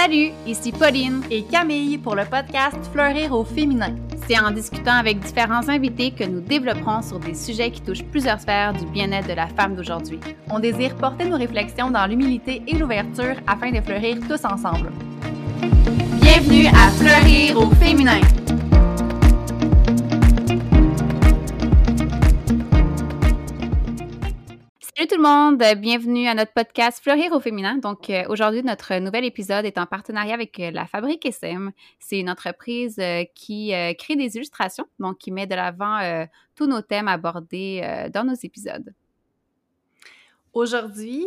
Salut, ici Pauline et Camille pour le podcast Fleurir au féminin. C'est en discutant avec différents invités que nous développerons sur des sujets qui touchent plusieurs sphères du bien-être de la femme d'aujourd'hui. On désire porter nos réflexions dans l'humilité et l'ouverture afin de fleurir tous ensemble. Bienvenue à Fleurir au féminin. Salut tout le monde, bienvenue à notre podcast Fleurir au féminin. Donc euh, aujourd'hui, notre nouvel épisode est en partenariat avec euh, la Fabrique SM. C'est une entreprise euh, qui crée des illustrations, donc qui met de l'avant tous nos thèmes abordés dans nos épisodes. Aujourd'hui,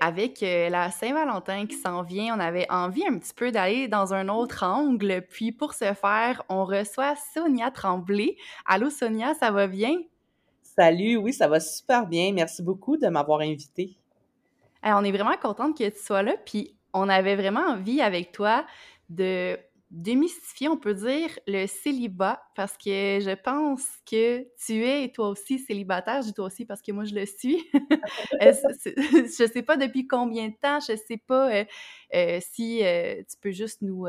avec la Saint-Valentin qui s'en vient, on avait envie un petit peu d'aller dans un autre angle. Puis pour ce faire, on reçoit Sonia Tremblay. Allô Sonia, ça va bien? Salut, oui, ça va super bien. Merci beaucoup de m'avoir invité. on est vraiment contente que tu sois là, puis on avait vraiment envie avec toi de démystifier, on peut dire, le célibat, parce que je pense que tu es toi aussi célibataire. Je dis toi aussi parce que moi, je le suis. je sais pas depuis combien de temps, je sais pas euh, euh, si euh, tu peux juste nous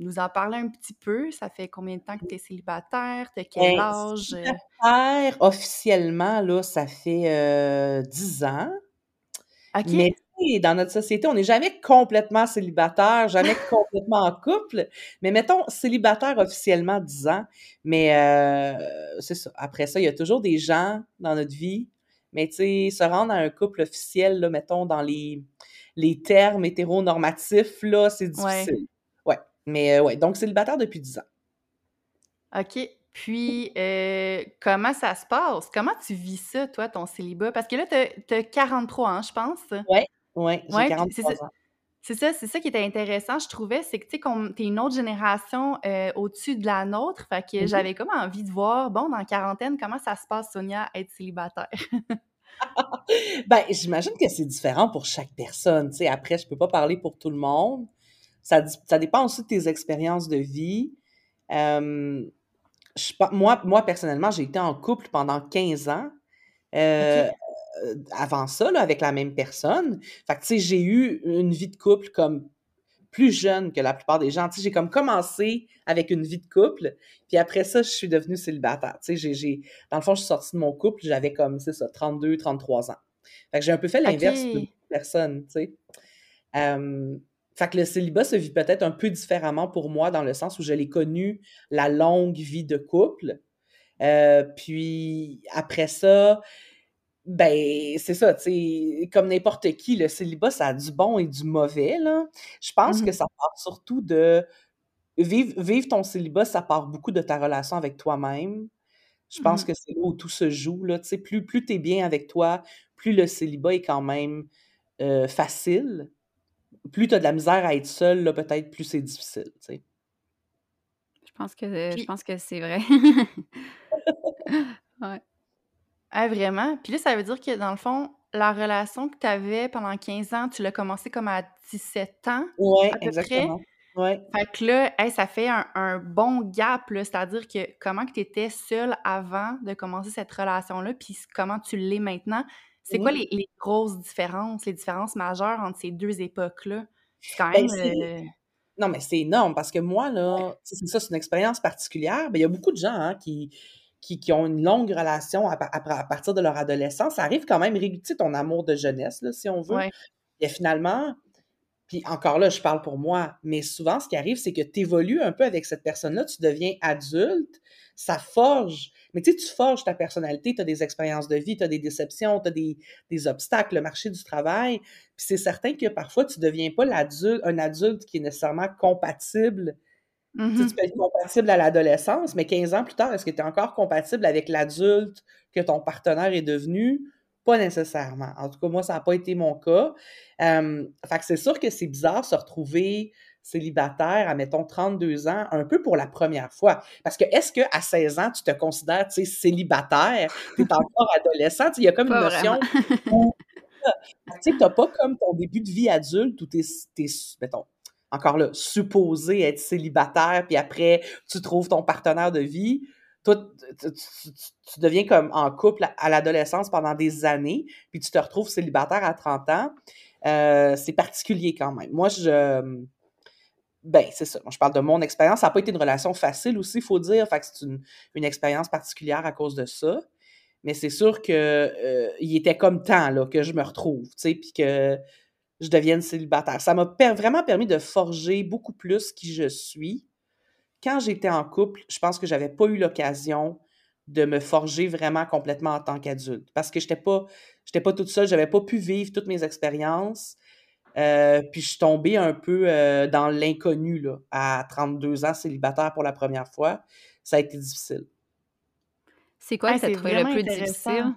nous en parler un petit peu? Ça fait combien de temps que tu es célibataire? De quel ben, âge? Célibataire, officiellement, là, ça fait 10 ans. OK. Mais dans notre société, on n'est jamais complètement célibataire, jamais complètement en couple. Mais mettons, célibataire officiellement 10 ans. Mais c'est ça. Après ça, il y a toujours des gens dans notre vie. Mais tu sais, se rendre à un couple officiel, là, mettons, dans les, les termes hétéronormatifs, là, c'est difficile. Mais euh, ouais, donc célibataire depuis 10 ans. OK. Puis, euh, comment ça se passe? Comment tu vis ça, toi, ton célibat? Parce que là, tu as, 43 ans, je pense. Oui, oui, j'ai 43 ans. C'est ça, c'est ça qui était intéressant, je trouvais, c'est que tu sais, t'es une autre génération euh, au-dessus de la nôtre, fait que mm-hmm. j'avais comme envie de voir, bon, dans la quarantaine, comment ça se passe, Sonia, être célibataire? ben, j'imagine que c'est différent pour chaque personne, tu sais, après, je peux pas parler pour tout le monde, ça, ça dépend aussi de tes expériences de vie. Euh, je, moi, moi, personnellement, j'ai été en couple pendant 15 ans. Euh, euh, avant ça, là, avec la même personne. Fait que, tu sais, j'ai eu une vie de couple comme plus jeune que la plupart des gens. Tu sais, j'ai comme commencé avec une vie de couple, puis après ça, je suis devenue célibataire. Tu sais, j'ai, dans le fond, je suis sortie de mon couple, j'avais comme, c'est ça, 32, 33 ans. Fait que j'ai un peu fait l'inverse de personne, tu sais. Fait que le célibat se vit peut-être un peu différemment pour moi dans le sens où je l'ai connu la longue vie de couple. Euh, puis après ça, ben c'est ça, tu sais, comme n'importe qui, le célibat, ça a du bon et du mauvais, là. Je pense que mmh ça part surtout de... Vivre, ton célibat, ça part beaucoup de ta relation avec toi-même. Je pense mmh que c'est là où tout se joue, là, tu sais, plus, plus tu es bien avec toi, plus le célibat est quand même euh, facile plus tu as de la misère à être seule, là, peut-être plus c'est difficile, tu sais. Je pense que, je pense que c'est vrai. ouais. Ah, vraiment? Puis là, ça veut dire que, dans le fond, la relation que tu avais pendant 15 ans, tu l'as commencé comme à 17 ans? Oui, exactement. Ouais. Fait que là, ça fait un, bon gap, c'est-à-dire que comment que tu étais seule avant de commencer cette relation-là, puis comment tu l'es maintenant, c'est quoi les, grosses différences, les différences majeures entre ces deux époques-là? C'est quand ben, même. Euh non, mais c'est énorme parce que moi, là, c'est ça, c'est une expérience particulière. Ben, il y a beaucoup de gens hein, qui, qui, ont une longue relation à, partir de leur adolescence. Ça arrive quand même, tu ton amour de jeunesse, là, si on veut. Et finalement, puis encore là, je parle pour moi, mais souvent, ce qui arrive, c'est que tu évolues un peu avec cette personne-là, tu deviens adulte, ça forge mais tu sais, tu forges ta personnalité, tu as des expériences de vie, tu as des déceptions, tu as des, obstacles, le marché du travail. Puis c'est certain que parfois, tu ne deviens pas l'adulte, un adulte qui est nécessairement compatible. Tu mm-hmm. peux être compatible à l'adolescence, mais 15 ans plus tard, est-ce que tu es encore compatible avec l'adulte que ton partenaire est devenu? Pas nécessairement. En tout cas, moi, ça n'a pas été mon cas. Euh, fait que c'est sûr que c'est bizarre se retrouver célibataire à, mettons, 32 ans, un peu pour la première fois. Parce que est-ce qu'à 16 ans, tu te considères, tu sais, célibataire? Tu es encore adolescent? Il y a comme une notion... tu sais, n'as pas comme ton début de vie adulte où tu es, mettons, encore là, supposé être célibataire, puis après, tu trouves ton partenaire de vie. toi, tu, deviens comme en couple à, l'adolescence pendant des années, puis tu te retrouves célibataire à 30 ans. Euh, c'est particulier quand même. Moi, je. Ben, c'est ça. Je parle de mon expérience. Ça n'a pas été une relation facile aussi, il faut dire. Fait que c'est une, une, expérience particulière à cause de ça. Mais c'est sûr que euh, il était comme temps là, que je me retrouve, tu sais, puis que je devienne célibataire. Ça m'a vraiment permis de forger beaucoup plus qui je suis. Quand j'étais en couple, je pense que j'avais pas eu l'occasion de me forger vraiment complètement en tant qu'adulte parce que j'étais pas j'étais pas toute seule, j'avais pas pu vivre toutes mes expériences. Euh, puis je suis tombée un peu euh, dans l'inconnu là, à 32 ans célibataire pour la première fois. Ça a été difficile. C'est quoi que tu trouvé le plus difficile?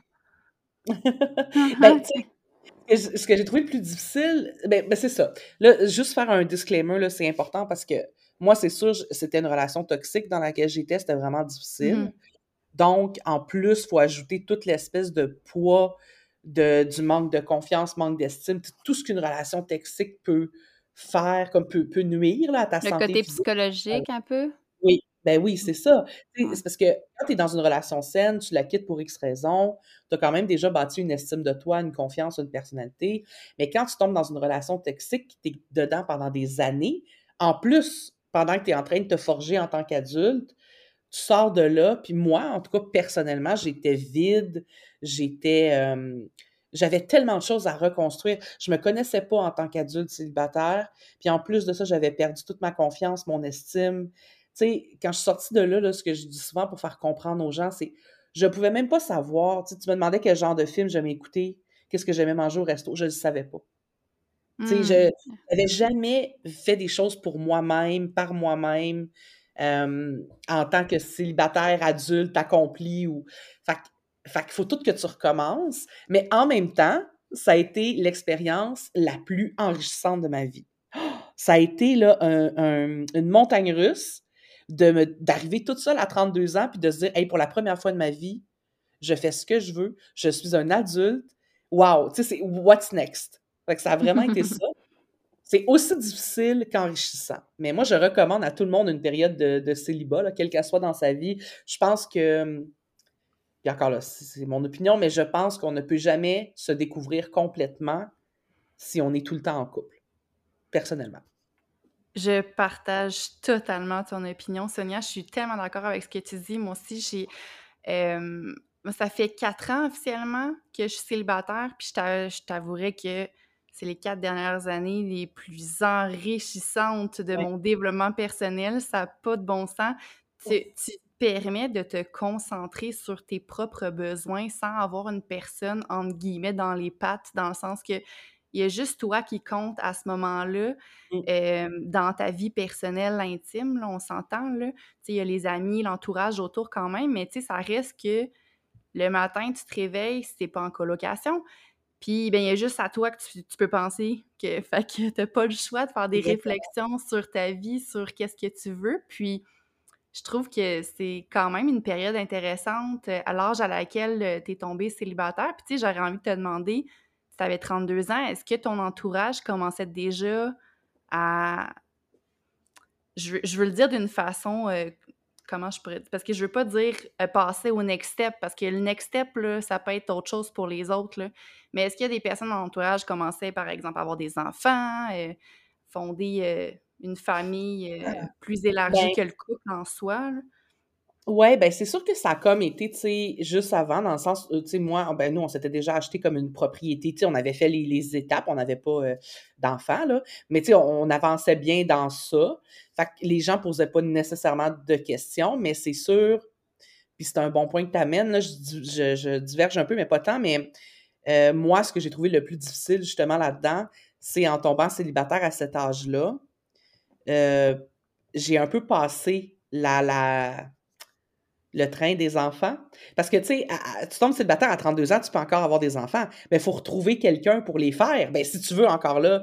ben, ce que j'ai trouvé le plus difficile, ben, ben, c'est ça. Là, juste faire un disclaimer, là, c'est important parce que moi, c'est sûr, c'était une relation toxique dans laquelle j'étais, c'était vraiment difficile. Mm-hmm. Donc, en plus, il faut ajouter toute l'espèce de poids de, du manque de confiance, manque d'estime, tout ce qu'une relation toxique peut faire, comme peut, peut nuire là, à ta santé. Le côté psychologique, un peu? Oui, ben oui, c'est ça. C'est parce que quand tu es dans une relation saine, tu la quittes pour X raison, tu as quand même déjà bâti une estime de toi, une confiance, une personnalité. Mais quand tu tombes dans une relation toxique, tu es dedans pendant des années, en plus, pendant que tu es en train de te forger en tant qu'adulte, tu sors de là, puis moi, en tout cas, personnellement, j'étais vide, j'étais... Euh, j'avais tellement de choses à reconstruire. Je me connaissais pas en tant qu'adulte célibataire. Puis en plus de ça, j'avais perdu toute ma confiance, mon estime sais, quand je suis sortie de là, ce que je dis souvent pour faire comprendre aux gens, c'est je pouvais même pas savoir. Tu me demandais quel genre de film j'aimais écouter, qu'est-ce que j'aimais manger au resto, je ne le savais pas. Je mmh. n'avais jamais fait des choses pour moi-même, par moi-même, en tant que célibataire, adulte, accompli. Ou... Fait, qu'il faut tout que tu recommences. Mais en même temps, ça a été l'expérience la plus enrichissante de ma vie. Ça a été là, une montagne russe d'arriver toute seule à 32 ans puis de se dire, hey, pour la première fois de ma vie, je fais ce que je veux, je suis un adulte. Wow, tu sais, c'est what's next? Fait que ça a vraiment été ça. C'est aussi difficile qu'enrichissant. Mais moi, je recommande à tout le monde une période de, célibat, quelle qu'elle soit dans sa vie. Je pense que, puis encore là, c'est mon opinion, mais je pense qu'on ne peut jamais se découvrir complètement si on est tout le temps en couple, personnellement. Je partage totalement ton opinion, Sonia. Je suis tellement d'accord avec ce que tu dis. Moi aussi, j'ai. ça fait quatre ans officiellement que je suis célibataire, puis je t'avouerais que c'est les quatre dernières années les plus enrichissantes de mon développement personnel. Ça n'a pas de bon sens. Tu, tu permets de te concentrer sur tes propres besoins sans avoir une personne, entre guillemets, dans les pattes, dans le sens que il y a juste toi qui compte à ce moment-là mmh. dans ta vie personnelle, intime, là, on s'entend. Là. Il y a les amis, l'entourage autour quand même, mais ça reste que le matin, tu te réveilles, si pas en colocation. Puis, ben, il y a juste à toi que tu, peux penser que, fait que t'as pas le choix de faire des réflexions sur ta vie, sur qu'est-ce que tu veux. Puis, je trouve que c'est quand même une période intéressante à l'âge à laquelle tu es tombé célibataire. Puis, tu sais, j'aurais envie de te demander, tu avais 32 ans, est-ce que ton entourage commençait déjà à. Je veux, le dire d'une façon. Euh, comment je pourrais? Parce que je veux pas dire euh, passer au next step, parce que le next step, là, ça peut être autre chose pour les autres. Là. Mais est-ce qu'il y a des personnes dans l'entourage qui commençaient, par exemple, à avoir des enfants, euh, fonder une famille plus élargie ben que le couple en soi? Ouais, ben c'est sûr que ça a comme été, tu sais, juste avant, dans le sens, tu sais, moi, ben nous, on s'était déjà acheté comme une propriété, tu sais, on avait fait les, étapes, on n'avait pas d'enfants, là, mais tu sais, on, avançait bien dans ça. Fait que les gens posaient pas nécessairement de questions, mais c'est sûr, puis c'est un bon point que tu amènes, là, je, je, diverge un peu, mais pas tant, mais moi, ce que j'ai trouvé le plus difficile, justement, là-dedans, c'est en tombant célibataire à cet âge-là, j'ai un peu passé la, la le train des enfants. Parce que, tu sais, tu tombes célibataire à 32 ans, tu peux encore avoir des enfants, mais il faut retrouver quelqu'un pour les faire. Ben, si tu veux encore là,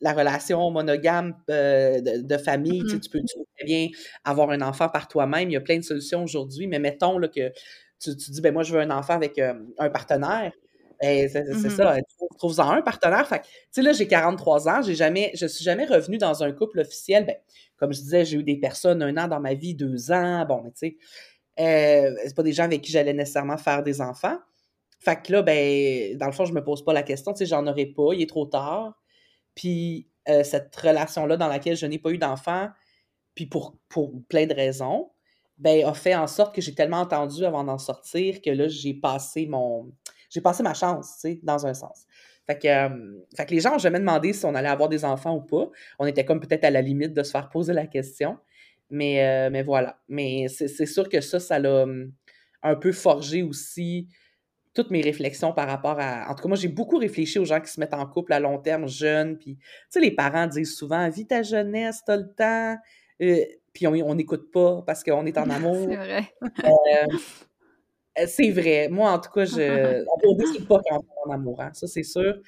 la relation monogame euh, de, famille, mm-hmm. tu, peux, très bien avoir un enfant par toi-même. Il y a plein de solutions aujourd'hui, mais mettons là, que tu, dis, ben moi, je veux un enfant avec euh, un partenaire. Ben, c'est mm-hmm. ça, tu trouves-en un partenaire. Fait tu sais, là, j'ai 43 ans, j'ai jamais, je suis jamais revenue dans un couple officiel. Ben, comme je disais, j'ai eu des personnes un an dans ma vie, deux ans, bon, mais tu sais, Euh, c'est pas des gens avec qui j'allais nécessairement faire des enfants. Fait que là, ben, dans le fond, je me pose pas la question, tu sais, j'en aurais pas, il est trop tard. Puis euh, cette relation-là dans laquelle je n'ai pas eu d'enfant, puis pour, pour plein de raisons, ben, a fait en sorte que j'ai tellement entendu avant d'en sortir que là, j'ai passé mon. J'ai passé ma chance, tu sais, dans un sens. Fait que, euh, fait que les gens ont jamais demandé si on allait avoir des enfants ou pas. On était comme peut-être à la limite de se faire poser la question. Mais, euh, mais voilà. Mais c'est sûr que ça, ça l'a hum, un peu forgé aussi toutes mes réflexions par rapport à. En tout cas, moi, j'ai beaucoup réfléchi aux gens qui se mettent en couple à long terme, jeunes. Puis, tu sais, les parents disent souvent Vis ta jeunesse, t'as le temps. Euh, puis, on n'écoute pas parce qu'on est en amour. c'est vrai. Euh, c'est vrai. Moi, en tout cas, je. On ne décide pas quand on est en amour, hein, ça, c'est sûr.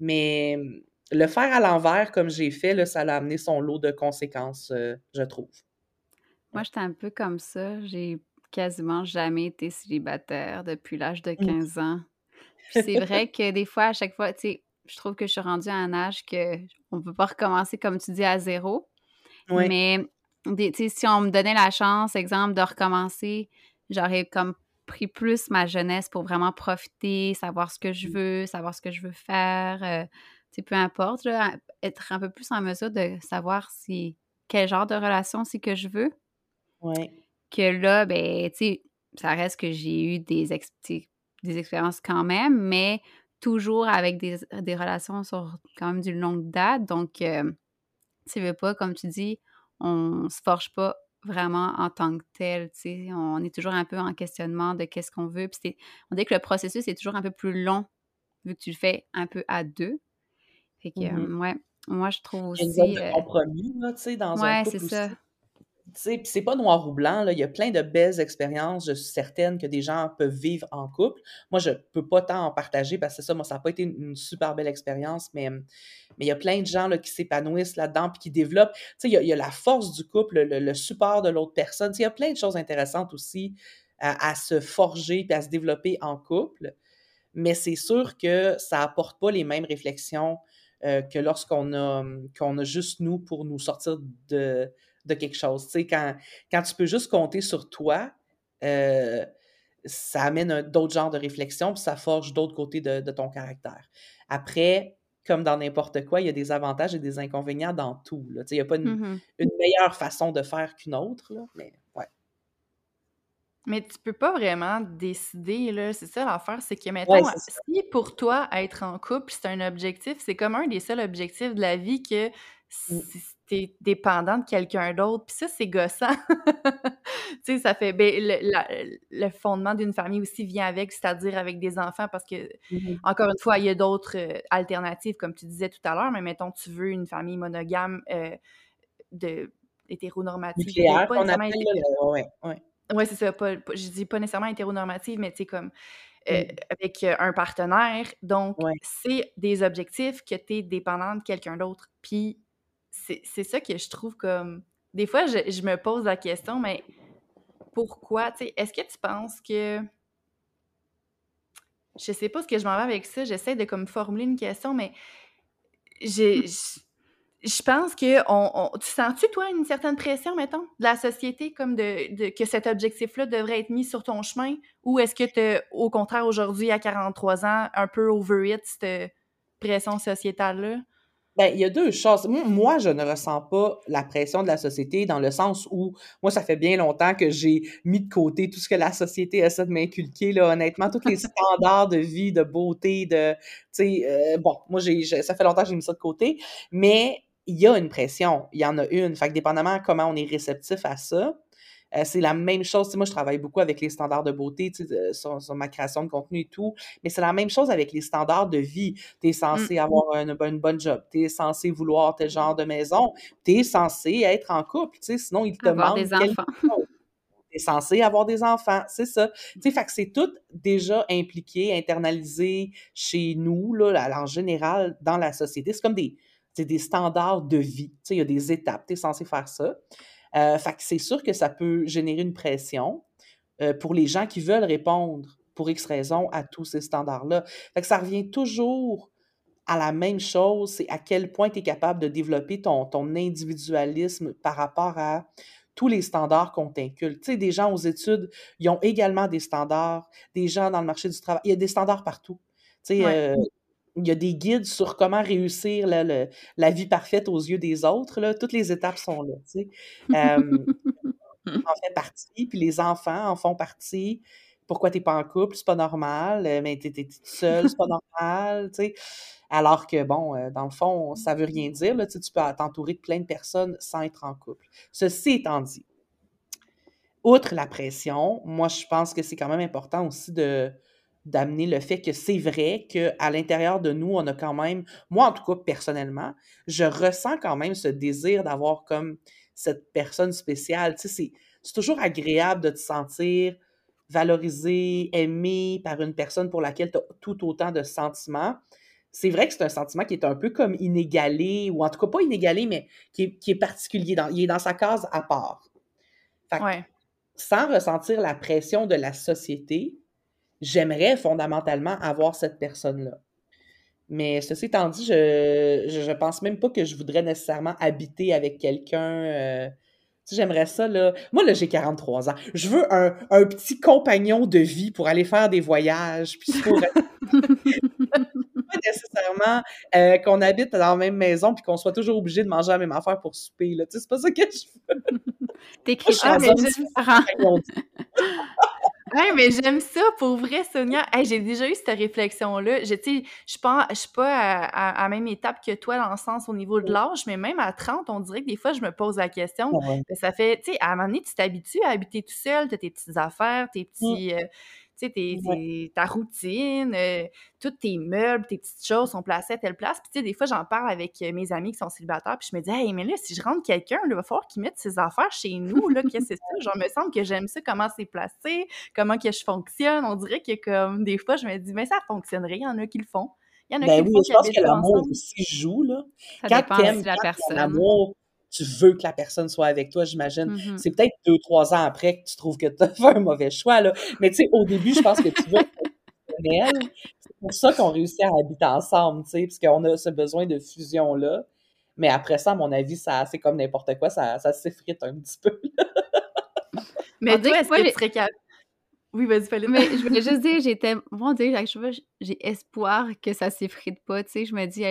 Mais le faire à l'envers, comme j'ai fait, là, ça a amené son lot de conséquences, je trouve. Moi, j'étais un peu comme ça. J'ai quasiment jamais été célibataire depuis l'âge de 15 mmh. ans. Puis c'est vrai que des fois, à chaque fois, tu sais, je trouve que je suis rendue à un âge que on peut pas recommencer, comme tu dis, à zéro. Mais, tu sais, si on me donnait la chance, exemple, de recommencer, j'aurais comme pris plus ma jeunesse pour vraiment profiter, savoir ce que je mmh. veux, savoir ce que je veux faire. Euh, tu peu importe, être un peu plus en mesure de savoir si quel genre de relation c'est que je veux. Que là, ben, tu sais, ça reste que j'ai eu des, des expériences quand même, mais toujours avec des, des, relations sur quand même d'une longue date. Donc, euh, tu veux pas, comme tu dis, on se forge pas vraiment en tant que tel, tu sais. On est toujours un peu en questionnement de qu'est-ce qu'on veut. Puis on dit que le processus est toujours un peu plus long vu que tu le fais un peu à deux. Fait que, mmh ouais, moi, je trouve aussi... Il y a une compromis, tu sais, dans un couple c'est ça c'est pas noir ou blanc, là. il y a plein de belles expériences, je suis certaine que des gens peuvent vivre en couple. Moi, je peux pas tant en partager parce que ça, moi, ça n'a pas été une, super belle expérience, mais, mais il y a plein de gens là, qui s'épanouissent là-dedans puis qui développent. Il y, a, il y, a la force du couple, le, support de l'autre personne. Il y a plein de choses intéressantes aussi à, se forger puis à se développer en couple. Mais c'est sûr que ça apporte pas les mêmes réflexions euh, que lorsqu'on a, qu'on a juste nous pour nous sortir de de quelque chose. Tu sais, quand, quand tu peux juste compter sur toi, euh, ça amène d'autres genres de réflexion, puis ça forge d'autres côtés de, ton caractère. Après, comme dans n'importe quoi, il y a des avantages et des inconvénients dans tout. Là. Tu sais, il n'y a pas mmh une, meilleure façon de faire qu'une autre, là, mais ouais. Mais tu peux pas vraiment décider, là. C'est ça l'affaire, c'est que, mettons, si pour toi, être en couple, c'est un objectif, c'est comme un des seuls objectifs de la vie que si t'es dépendant de quelqu'un d'autre, puis ça, c'est gossant. tu sais, ça fait... Ben, le, fondement d'une famille aussi vient avec, c'est-à-dire avec des enfants, parce que, mmh encore une fois, il y a d'autres euh, alternatives, comme tu disais tout à l'heure, mais mettons, tu veux une famille monogame euh, de hétéronormative. Nucléaire, on appelle, ouais, ouais. Oui, c'est ça. Pas, je dis pas nécessairement hétéronormative, mais tu sais, comme euh, avec euh, un partenaire. Donc, c'est des objectifs que tu es dépendant de quelqu'un d'autre. Puis, c'est ça que je trouve comme. Des fois, je, je me pose la question, mais pourquoi? Tu sais, est-ce que tu penses que. Je sais pas ce que je m'en vais avec ça. J'essaie de comme formuler une question, mais j'ai je pense que on, tu sens-tu, toi, une certaine pression, mettons, de la société, comme de, que cet objectif-là devrait être mis sur ton chemin? Ou est-ce que tu au contraire, aujourd'hui, à 43 ans, un peu over it, cette pression sociétale-là? Bien, il y a deux choses. Moi, je ne ressens pas la pression de la société dans le sens où, moi, ça fait bien longtemps que j'ai mis de côté tout ce que la société essaie de m'inculquer, là, honnêtement, tous les standards de vie, de beauté, de, tu sais, euh, bon, moi, j'ai, ça fait longtemps que j'ai mis ça de côté, mais il y a une pression, il y en a une. Fait que dépendamment comment on est réceptif à ça, euh, c'est la même chose. moi, je travaille beaucoup avec les standards de beauté sur, ma création de contenu et tout, mais c'est la même chose avec les standards de vie. Tu es censé mmh. avoir une, bonne job, tu es censé vouloir tel genre de maison, tu es censé être en couple, sinon il te avoir des enfants. Tu es censé avoir des enfants, c'est ça. fait que c'est tout déjà impliqué, internalisé chez nous, là, en général, dans la société. C'est comme des, des standards de vie. Tu sais, il y a des étapes, tu es censé faire ça. Euh, fait que c'est sûr que ça peut générer une pression euh, pour les gens qui veulent répondre pour X raisons à tous ces standards-là. Fait que ça revient toujours à la même chose, c'est à quel point tu es capable de développer ton, ton individualisme par rapport à tous les standards qu'on t'inculque. Tu sais, des gens aux études, ils ont également des standards, des gens dans le marché du travail, il y a des standards partout. Tu sais, euh, il y a des guides sur comment réussir la vie parfaite aux yeux des autres. Là. Toutes les étapes sont là. Tu sais. Euh, en fait partie, puis les enfants en font partie. Pourquoi tu n'es pas en couple? C'est pas normal. Euh, mais tu es, toute seule, c'est pas normal. Tu sais. Alors que, bon, euh, dans le fond, ça veut rien dire. Là, tu, peux t'entourer de plein de personnes sans être en couple. Ceci étant dit, outre la pression, moi, je pense que c'est quand même important aussi de d'amener le fait que c'est vrai qu'à l'intérieur de nous, on a quand même, moi en tout cas personnellement, je ressens quand même ce désir d'avoir comme cette personne spéciale. Tu sais, c'est toujours agréable de te sentir valorisé, aimé par une personne pour laquelle tu as tout autant de sentiments c'est vrai que c'est un sentiment qui est un peu comme inégalé, ou en tout cas pas inégalé, mais qui est, particulier. Dans, il est dans sa case à part. Sans ressentir la pression de la société, j'aimerais fondamentalement avoir cette personne-là. Mais ceci étant dit, je, je, pense même pas que je voudrais nécessairement habiter avec quelqu'un. Euh, j'aimerais ça, là. Moi, là, j'ai 43 ans. Je veux un, un, petit compagnon de vie pour aller faire des voyages, puis pour... nécessairement euh, qu'on habite dans la même maison puis qu'on soit toujours obligé de manger la même affaire pour souper. Là. Tu sais, c'est pas ça que je veux. Pas, mais Oui, mais j'aime ça, pour vrai, Sonia. j'ai déjà eu cette réflexion-là. Je ne suis pas, je suis pas à, la même étape que toi dans le sens au niveau de l'âge, mais même à 30, on dirait que des fois, je me pose la question. Ben, ça fait, tu sais, à un moment donné, tu t'habitues à habiter tout seul, tu as tes petites affaires, tes petits... Euh, tu sais, ta routine, euh, tous tes meubles, tes petites choses sont placées à telle place. Puis, tu sais, des fois, j'en parle avec euh, mes amis qui sont célibataires, puis je me dis, hey, mais là, si je rentre quelqu'un, il va falloir qu'il mette ses affaires chez nous, là, qu'est-ce que c'est ça? Genre, me semble que j'aime ça, comment c'est placé, comment que je fonctionne. On dirait que, comme, des fois, je me dis, mais ça fonctionnerait, il y en a qui le font. Il y en a ben qui oui, je pense que l'amour aussi joue, là. Ça quand dépend de la personne. L'amour, tu veux que la personne soit avec toi, j'imagine. Mm-hmm. C'est peut-être deux, trois ans après que tu trouves que tu as fait un mauvais choix, là. Mais tu sais, au début, je pense que tu veux C'est pour ça qu'on réussit à habiter ensemble, tu sais, parce qu'on a ce besoin de fusion-là. Mais après ça, à mon avis, ça, c'est comme n'importe quoi, ça, ça s'effrite un petit peu. Mais toi, est-ce que tu serais capable oui, vas-y, fallait. Mais je voulais juste dire, j'étais. Bon, dire, j'ai espoir que ça s'effrite pas, tu sais. Je me dis,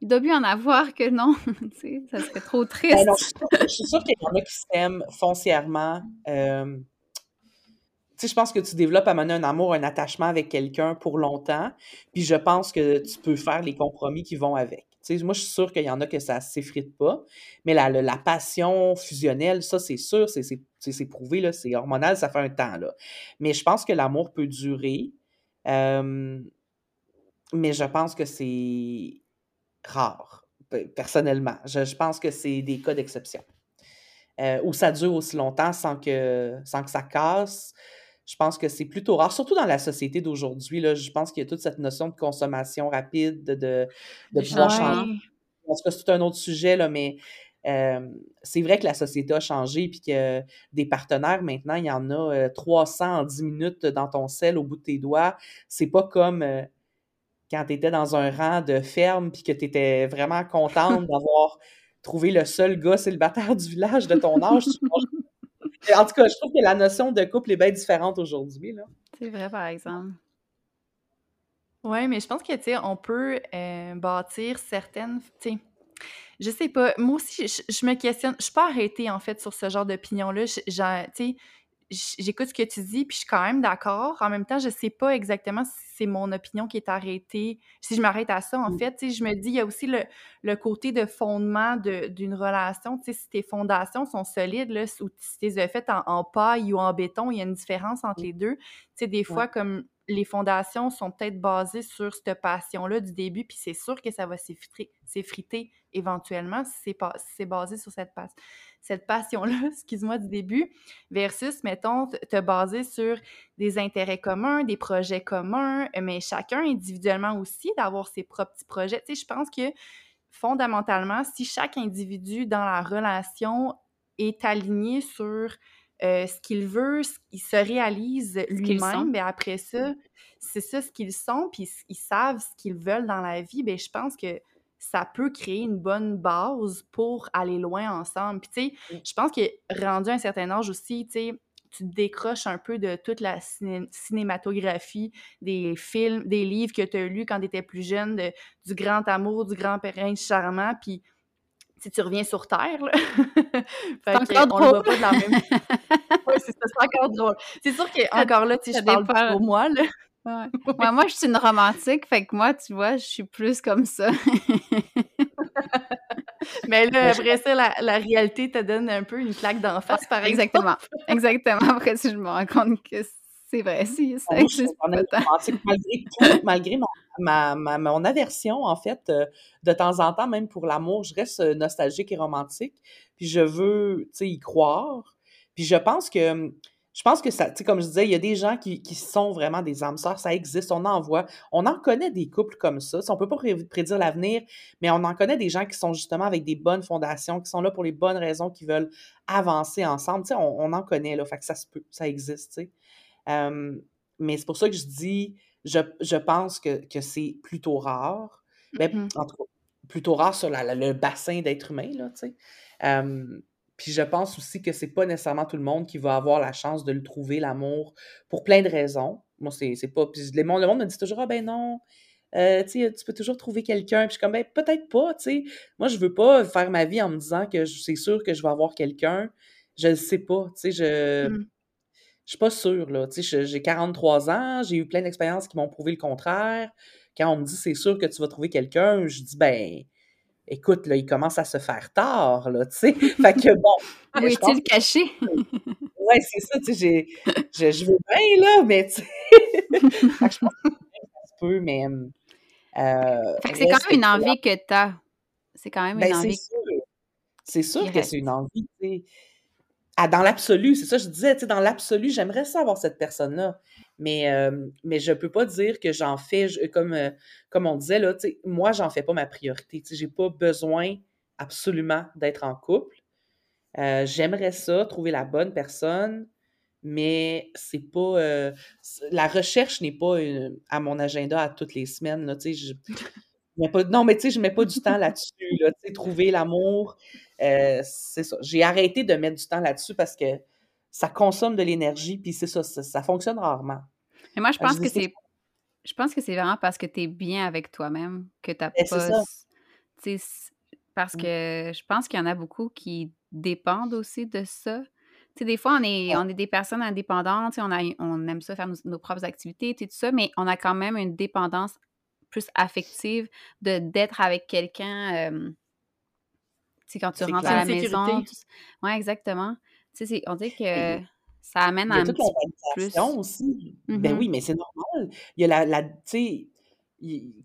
il doit bien en avoir que non, tu sais, ça serait trop ben triste. je suis sûre qu'il y en a qui s'aiment foncièrement. Euh, sais, je pense que tu développes à mener un amour, un attachement avec quelqu'un pour longtemps. Puis je pense que tu peux faire les compromis qui vont avec moi, je suis sûre qu'il y en a que ça ne s'effrite pas, mais la, la, passion fusionnelle, ça, c'est sûr, c'est prouvé, c'est hormonal, ça fait un temps. Là. Mais je pense que l'amour peut durer, mais je pense que c'est rare, personnellement. Je, pense que c'est des cas d'exception. Euh, où ça dure aussi longtemps sans que, sans que ça casse je pense que c'est plutôt rare, surtout dans la société d'aujourd'hui. Je pense qu'il y a toute cette notion de consommation rapide, de, de, pouvoir changer. En tout cas, c'est tout un autre sujet, là, mais euh, c'est vrai que la société a changé et que des partenaires, maintenant, il y en a 300 euh, en 10 minutes dans ton sel au bout de tes doigts. C'est pas comme euh, quand tu étais dans un rang de ferme puis que tu étais vraiment contente d'avoir trouvé le seul gars célibataire du village de ton âge. en tout cas, je trouve que la notion de couple est bien différente aujourd'hui. C'est vrai, par exemple. Oui, mais je pense que, tu sais, on peut euh, bâtir certaines, tu sais, je sais pas, moi aussi, je, me questionne, je suis pas arrêtée, en fait, sur ce genre d'opinion-là. J'écoute ce que tu dis, puis je suis quand même d'accord. En même temps, je sais pas exactement si c'est mon opinion qui est arrêtée. Si je m'arrête à ça, en mmh. fait, je me dis, il y a aussi le, le côté de fondement d'une relation. Tu sais, si tes fondations sont solides, là, ou si tu les as faites en, paille ou en béton, il y a une différence entre les deux. Tu sais, des fois, comme les fondations sont peut-être basées sur cette passion-là du début, puis c'est sûr que ça va s'effriter éventuellement si c'est basé sur cette, cette passion-là, excuse-moi, du début, versus, mettons, te baser sur des intérêts communs, des projets communs, mais chacun individuellement aussi, d'avoir ses propres petits projets. Tu sais, je pense que fondamentalement, si chaque individu dans la relation est aligné sur euh, ce qu'il veut, il se réalise lui-même, ben après ça, c'est ça ce qu'ils sont, puis ils savent ce qu'ils veulent dans la vie, ben je pense que ça peut créer une bonne base pour aller loin ensemble. Puis, tu sais, je pense que rendu à un certain âge aussi, tu sais, tu te décroches un peu de toute la cinématographie des films, des livres que tu as lus quand tu étais plus jeune, de, du grand amour, du grand prince charmant, puis si tu reviens sur Terre, là. encore drôle. On le voit pas de la même... oui, c'est ça, c'est encore drôle. C'est sûr qu'encore là, tu sais, je parle pour moi, là. Ouais. moi, je suis une romantique, fait que moi, tu vois, je suis plus comme ça. Mais là, après ça, la, la, réalité te donne un peu une claque d'en face, par Exactement. Exactement. Après si je me rends compte que c'est vrai, si, ça existe malgré, malgré ma, ma, mon aversion, en fait, euh, de temps en temps, même pour l'amour, je reste euh, nostalgique et romantique. Puis je veux, tu sais, y croire. Puis je pense que je pense que ça, tu sais, comme je disais, il y a des gens qui, qui sont vraiment des âmes sœurs, ça existe, on en voit. On en connaît des couples comme ça. On peut pas prédire l'avenir, mais on en connaît des gens qui sont justement avec des bonnes fondations, qui sont là pour les bonnes raisons, qui veulent avancer ensemble. Tu sais, on, on, en connaît, là, fait que ça se peut, ça existe, tu sais. Euh, mais c'est pour ça que je dis, je, je pense que, que c'est plutôt rare. Mais, mm-hmm. en tout cas, plutôt rare sur la, le bassin d'êtres humains, là, tu sais. Euh, puis je pense aussi que c'est pas nécessairement tout le monde qui va avoir la chance de le trouver, l'amour, pour plein de raisons. Moi, c'est pas. Puis le monde, le monde me dit toujours, ah ben non, euh, tu peux toujours trouver quelqu'un. Puis je suis comme, ben peut-être pas, tu sais. Moi, je veux pas faire ma vie en me disant que c'est sûr que je vais avoir quelqu'un. Je le sais pas, tu sais. Je. Mmh. Je suis pas sûre, là. Tu sais, j'ai 43 ans, j'ai eu plein d'expériences qui m'ont prouvé le contraire. Quand on me dit c'est sûr que tu vas trouver quelqu'un, je dis ben écoute, là, il commence à se faire tard, là, tu sais. Fait que bon. Où est-il caché? ouais, c'est ça, tu sais, je, je veux bien, là, mais tu sais. je pense que se peut, mais. Euh, fait que c'est quand même une envie que tu as. C'est quand même une ben, envie. C'est sûr, c'est sûr que c'est une envie, tu sais. Ah, dans l'absolu, c'est ça que je disais, tu sais, dans l'absolu, j'aimerais ça avoir cette personne-là. Mais, euh, mais je ne peux pas dire que j'en fais, comme, euh, comme on disait, là, moi, j'en fais pas ma priorité. Je n'ai pas besoin absolument d'être en couple. Euh, j'aimerais ça, trouver la bonne personne, mais c'est pas. la recherche n'est pas à mon agenda à toutes les semaines. Là, je, pas, non, mais tu sais, je ne mets pas du temps là-dessus. Là, trouver l'amour, c'est ça. J'ai arrêté de mettre du temps là-dessus parce que ça consomme de l'énergie, puis c'est ça, ça, fonctionne rarement. Mais moi, je pense que c'est. Je pense que c'est vraiment parce que tu es bien avec toi-même que tu n'as ben, pas. Parce mmh. que je pense qu'il y en a beaucoup qui dépendent aussi de ça. sais, des fois, on est, on est des personnes indépendantes, on, a, on aime ça faire nos, propres activités, tout ça, mais on a quand même une dépendance plus affective de d'être avec quelqu'un. Euh, quand tu rentres à la maison. Oui, exactement on dit que ça amène à un petit plus. aussi. Ben mmh oui, mais c'est normal. Il y a la, la tu sais,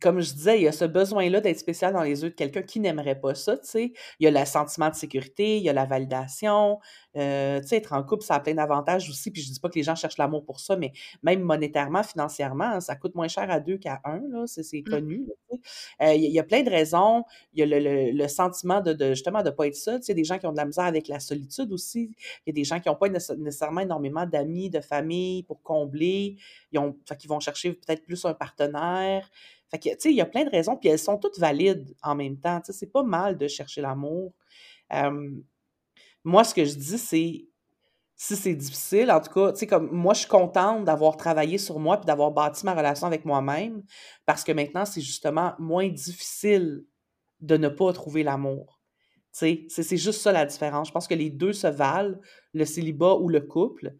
comme je disais, il y a ce besoin-là d'être spécial dans les yeux de quelqu'un qui n'aimerait pas ça, tu sais. Il y a le sentiment de sécurité, il y a la validation. Euh, tu sais, être en couple, ça a plein d'avantages aussi. Puis je dis pas que les gens cherchent l'amour pour ça, mais même monétairement, financièrement, ça coûte moins cher à deux qu'à un, là. C'est mmh. connu. Euh, il y, a plein de raisons. Il y a le, le, sentiment de, de, justement de pas être seul. Tu sais, des gens qui ont de la misère avec la solitude aussi. Il y a des gens qui n'ont pas nécessairement énormément d'amis, de famille pour combler. Ils ont, fait qu'ils vont chercher peut-être plus un partenaire. Fait que, tu sais, il y a plein de raisons, puis elles sont toutes valides en même temps. Tu sais, c'est pas mal de chercher l'amour. Moi, ce que je dis, c'est si c'est difficile, en tout cas, tu sais, comme moi, je suis contente d'avoir travaillé sur moi puis d'avoir bâti ma relation avec moi-même parce que maintenant, c'est justement moins difficile de ne pas trouver l'amour. Tu sais, c'est juste ça la différence. Je pense que les deux se valent, le célibat ou le couple.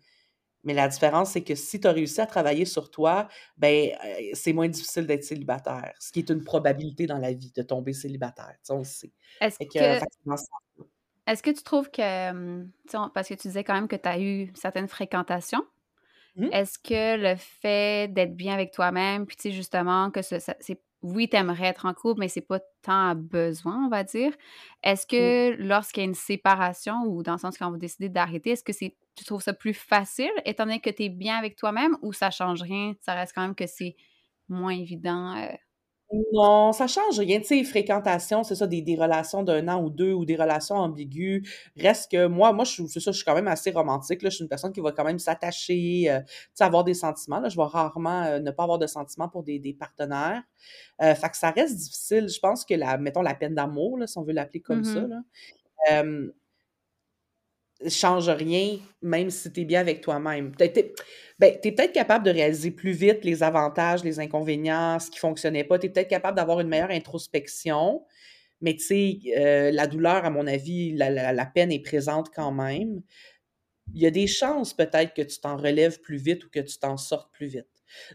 Mais la différence, c'est que si tu as réussi à travailler sur toi, ben euh, c'est moins difficile d'être célibataire, ce qui est une probabilité dans la vie de tomber célibataire. Tu sais, on le sait. Est-ce que, est-ce que tu trouves que, parce que tu disais quand même que tu as eu certaines fréquentations, mmh. est-ce que le fait d'être bien avec toi-même, puis tu sais, justement, que c'est oui, tu aimerais être en couple, mais c'est pas tant un besoin, on va dire. Est-ce que lorsqu'il y a une séparation ou dans le sens quand vous décidez d'arrêter, est-ce que c'est tu trouves ça plus facile étant donné que tu es bien avec toi-même ou ça change rien? Ça reste quand même que c'est moins évident? Euh? Non, ça change rien. Tu sais, fréquentation, c'est ça, des, des relations d'un an ou deux ou des relations ambiguës. Reste que moi, moi, je c'est ça, je suis quand même assez romantique. Là. Je suis une personne qui va quand même s'attacher, euh, tu sais, avoir des sentiments. Là. Je vais rarement euh, ne pas avoir de sentiments pour des, des partenaires. Euh, fait que ça reste difficile. Je pense que la, mettons, la peine d'amour, là, si on veut l'appeler comme ça, là, euh, change rien, même si tu es bien avec toi-même. T'es, t'es- ben, peut-être capable de réaliser plus vite les avantages, les inconvénients, ce qui fonctionnait pas. Tu es peut-être capable d'avoir une meilleure introspection, mais tu sais, euh, la douleur, à mon avis, la, peine est présente quand même. Il y a des chances peut-être que tu t'en relèves plus vite ou que tu t'en sortes plus vite.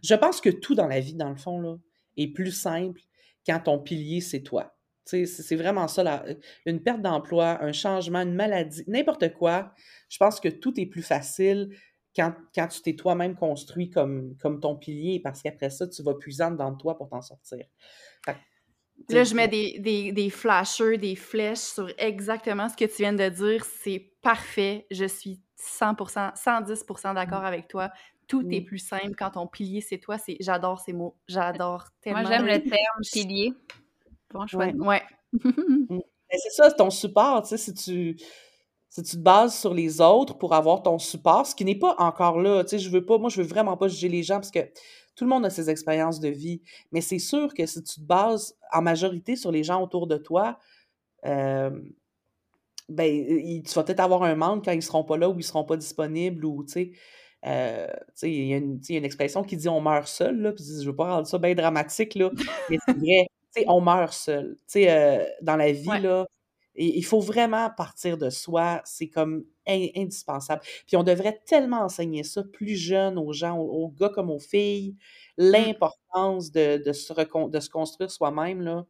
Je pense que tout dans la vie, dans le fond, est plus simple quand ton pilier, c'est toi. C'est vraiment ça, la- une perte d'emploi, un changement, une maladie, n'importe quoi. Je pense que tout est plus facile quand, quand tu t'es toi-même construit comme, comme ton pilier, parce qu'après ça, tu vas puisant dans toi pour t'en sortir. Fait Là, je mets des, des, des flashers, des flèches sur exactement ce que tu viens de dire. C'est parfait. Je suis 100%, 110% d'accord avec toi. Tout est plus simple quand ton pilier, c'est toi. C'est, j'adore ces mots. J'adore tellement. Moi, j'aime le terme pilier. Bon choix Ouais. Ben, c'est ça, c'est ton support, tu sais, si tu, si tu te bases sur les autres pour avoir ton support, ce qui n'est pas encore là, tu sais, je veux pas, moi, je veux vraiment pas juger les gens parce que tout le monde a ses expériences de vie, mais c'est sûr que si tu te bases en majorité sur les gens autour de toi, euh, ben, tu vas peut-être avoir un manque quand ils seront pas là ou ils seront pas disponibles ou, tu sais, euh, tu sais, il y, a une tu sais, il y a une expression qui dit on meurt seul, là, puis je veux pas rendre ça bien dramatique, là, mais c'est vrai, on meurt seul. Euh, dans la vie, Ouais. là, il faut vraiment partir de soi, c'est comme in- indispensable. Puis on devrait tellement enseigner ça plus jeune aux gens, aux, aux gars comme aux filles, Mm. l'importance de, de se de se construire soi-même, là,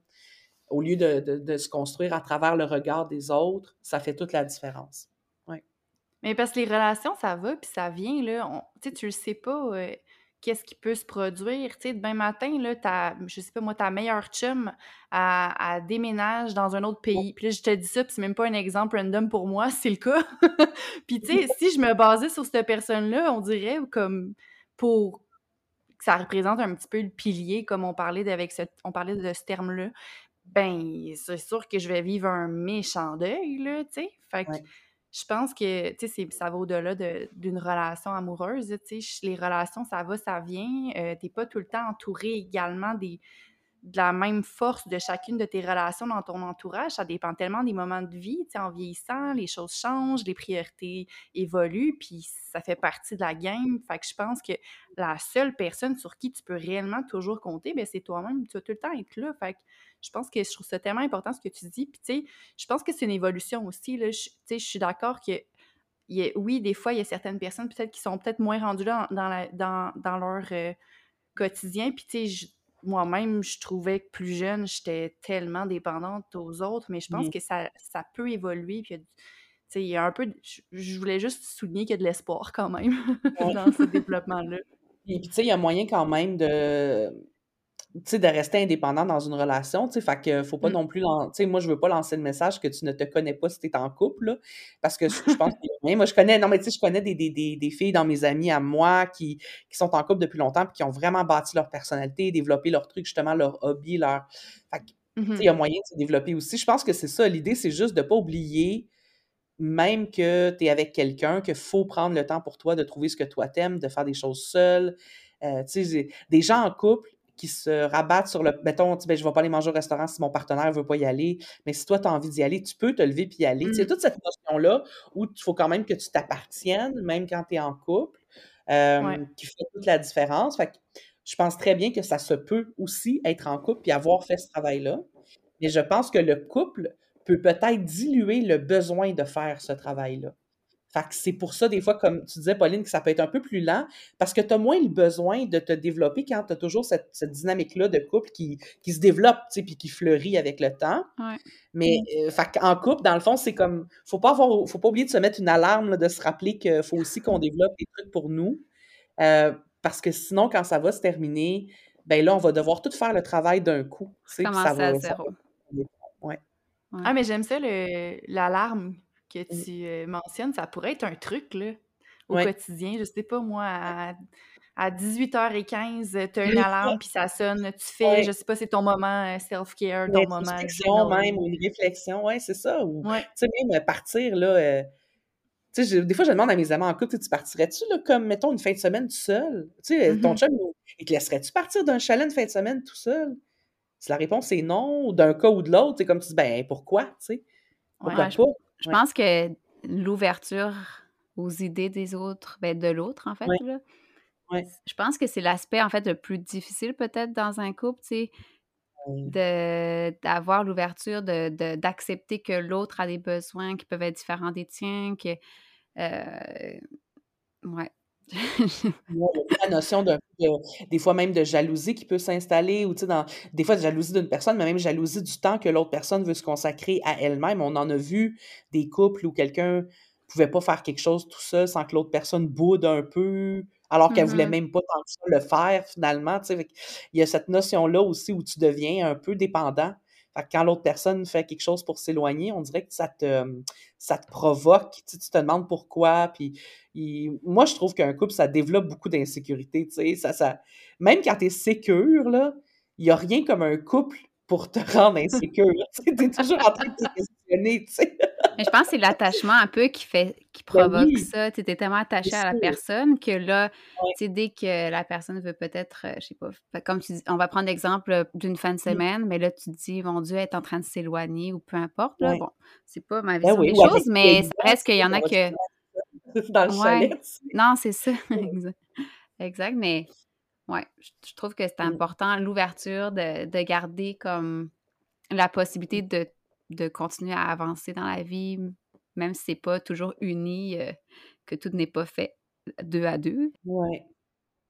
au lieu de, de- de se construire à travers le regard des autres, ça fait toute la différence. Ouais. Mais parce que les relations, ça va puis ça vient, là. On- Tu sais, tu le sais pas euh, qu'est-ce qui peut se produire. Tu sais, demain matin, là, ta, je sais pas moi, ta meilleure chum, elle déménage dans un autre pays. Puis là, je te dis ça, puis c'est même pas un exemple random pour moi, c'est le cas. puis tu sais, si je me basais sur cette personne-là, on dirait comme pour que ça représente un petit peu le pilier, comme on parlait de, avec ce, on parlait de ce terme-là, ben c'est sûr que je vais vivre un méchant deuil, là, tu sais. Fait que Ouais. Je pense que, tu ça va au-delà de- d'une relation amoureuse, tu. Les relations, ça va, ça vient. Euh, T'es pas tout le temps entouré également de la même force de chacune de tes relations dans ton entourage. Ça dépend tellement des moments de vie. Tu en vieillissant, les choses changent, les priorités évoluent, puis ça fait partie de la game. Fait que je pense que la seule personne sur qui tu peux réellement toujours compter, ben c'est toi-même. Tu vas tout le temps être là. Fait je pense que je trouve ça tellement important ce que tu dis. Puis tu sais, je pense que c'est une évolution aussi. Là. Je, tu sais, je suis d'accord que il y a- oui, des fois, il y a certaines personnes peut-être qui sont peut-être moins rendues là dans, dans, la- dans, dans leur euh, quotidien. Puis, tu sais, moi-même, je trouvais que plus jeune, j'étais tellement dépendante aux autres, mais je pense que ça, ça peut évoluer. Puis, tu sais, il y a un peu. de- je, je voulais juste souligner qu'il y a de l'espoir quand même Ouais. dans ce développement-là. Puis, puis, tu sais, il y a moyen quand même de, de rester indépendant dans une relation, tu fait que faut pas Mm. non plus, tu sais, moi, je veux pas lancer le message que tu ne te connais pas si tu es en couple, là, parce que je, je pense moyen. Moi, je connais, non, mais tu sais, je connais des, des, des, des filles dans mes amis à moi qui, qui sont en couple depuis longtemps puis qui ont vraiment bâti leur personnalité, développé leur truc, justement, leur hobby, leur... Fait que, il y a moyen de se développer aussi. Je pense que c'est ça, l'idée, c'est juste de pas oublier même que tu es avec quelqu'un, qu'il faut prendre le temps pour toi de trouver ce que toi t'aimes, de faire des choses seules. Euh, tu sais, j'ai- des gens en couple qui se rabattent sur le. Mettons, ben, je vais pas aller manger au restaurant si mon partenaire veut pas y aller, mais si toi, tu as envie d'y aller, tu peux te lever puis y aller. Sais, Mm. toute cette notion-là où il faut quand même que tu t'appartiennes, même quand tu es en couple, euh, Ouais. qui fait toute la différence. Fait que je pense très bien que ça se peut aussi être en couple puis avoir fait ce travail-là. Mais je pense que le couple peut peut-être diluer le besoin de faire ce travail-là. Fait que c'est pour ça, des fois, comme tu disais, Pauline, que ça peut être un peu plus lent, parce que tu as moins le besoin de te développer quand tu as toujours cette, cette dynamique-là de couple qui, qui se développe, tu sais, puis qui fleurit avec le temps. Ouais. Mais euh, fait en couple, dans le fond, c'est comme, faut pas avoir, faut pas oublier de se mettre une alarme, là, de se rappeler qu'il faut aussi qu'on développe des trucs pour nous, Euh, parce que sinon, quand ça va se terminer, ben là, on va devoir tout faire le travail d'un coup, tu sais, ça à va, ça zéro. va- ouais. Ouais. Ah, mais j'aime ça, le- l'alarme que Mm. tu euh, mentionnes. Ça pourrait être un truc, là, au Ouais. quotidien. Je sais pas, moi, à, à 18h15, tu as une alarme, puis ça sonne, tu fais, je sais pas, c'est ton moment euh, self-care, ton moment... Réflexion même, ou une réflexion, ouais, c'est ça. Ou, tu sais, même partir, là... Euh, tu sais, des fois, je demande à mes amis en couple, tu partirais-tu, là, comme, mettons, une fin de semaine tout seul? Tu sais, ton mm-hmm. chum, il te laisserait-tu partir d'un chalet une fin de semaine tout seul? Si la réponse est non, d'un cas ou de l'autre, c'est comme tu dis, ben, pourquoi, tu sais? Pourquoi pas? Je, pense que l'ouverture aux idées des autres, ben, de l'autre, en fait, là, je pense que c'est l'aspect, en fait, le plus difficile peut-être dans un couple, tu sais, d'avoir l'ouverture, de, d'accepter que l'autre a des besoins qui peuvent être différents des tiens, que... Euh, ouais. La notion d'un des fois même de jalousie qui peut s'installer ou dans des fois de jalousie d'une personne mais même jalousie du temps que l'autre personne veut se consacrer à elle-même on en a vu des couples où quelqu'un pouvait pas faire quelque chose tout seul sans que l'autre personne boude un peu alors qu'elle voulait mmh même pas tant que ça le faire finalement. Il y a cette notion-là aussi où tu deviens un peu dépendant. Quand l'autre personne fait quelque chose pour s'éloigner, on dirait que ça te, ça te provoque. Tu, te demandes pourquoi. Puis moi, je trouve qu'un couple, ça développe beaucoup d'insécurité. Ça, ça, même quand tu es sécure, il n'y a rien comme un couple pour te rendre insécure. tu es toujours en train de te Mais je pense que c'est l'attachement un peu qui fait qui ben provoque ça. Tu es tellement attaché à la personne que là, dès que la personne veut peut-être, euh, je sais pas, comme tu dis, on va prendre l'exemple euh, d'une fin de semaine, mais là, tu te dis, mon Dieu, elle est en train de s'éloigner ou peu importe. Là. Bon, c'est pas ma ben vision des choses, mais ça reste qu'il y en a que. Dans le chalet. Non, c'est ça. exact. Mais ouais, je trouve que c'est mmh. important l'ouverture de, de garder comme la possibilité de de continuer à avancer dans la vie, même si c'est pas toujours uni, euh, que tout n'est pas fait deux à deux. Oui,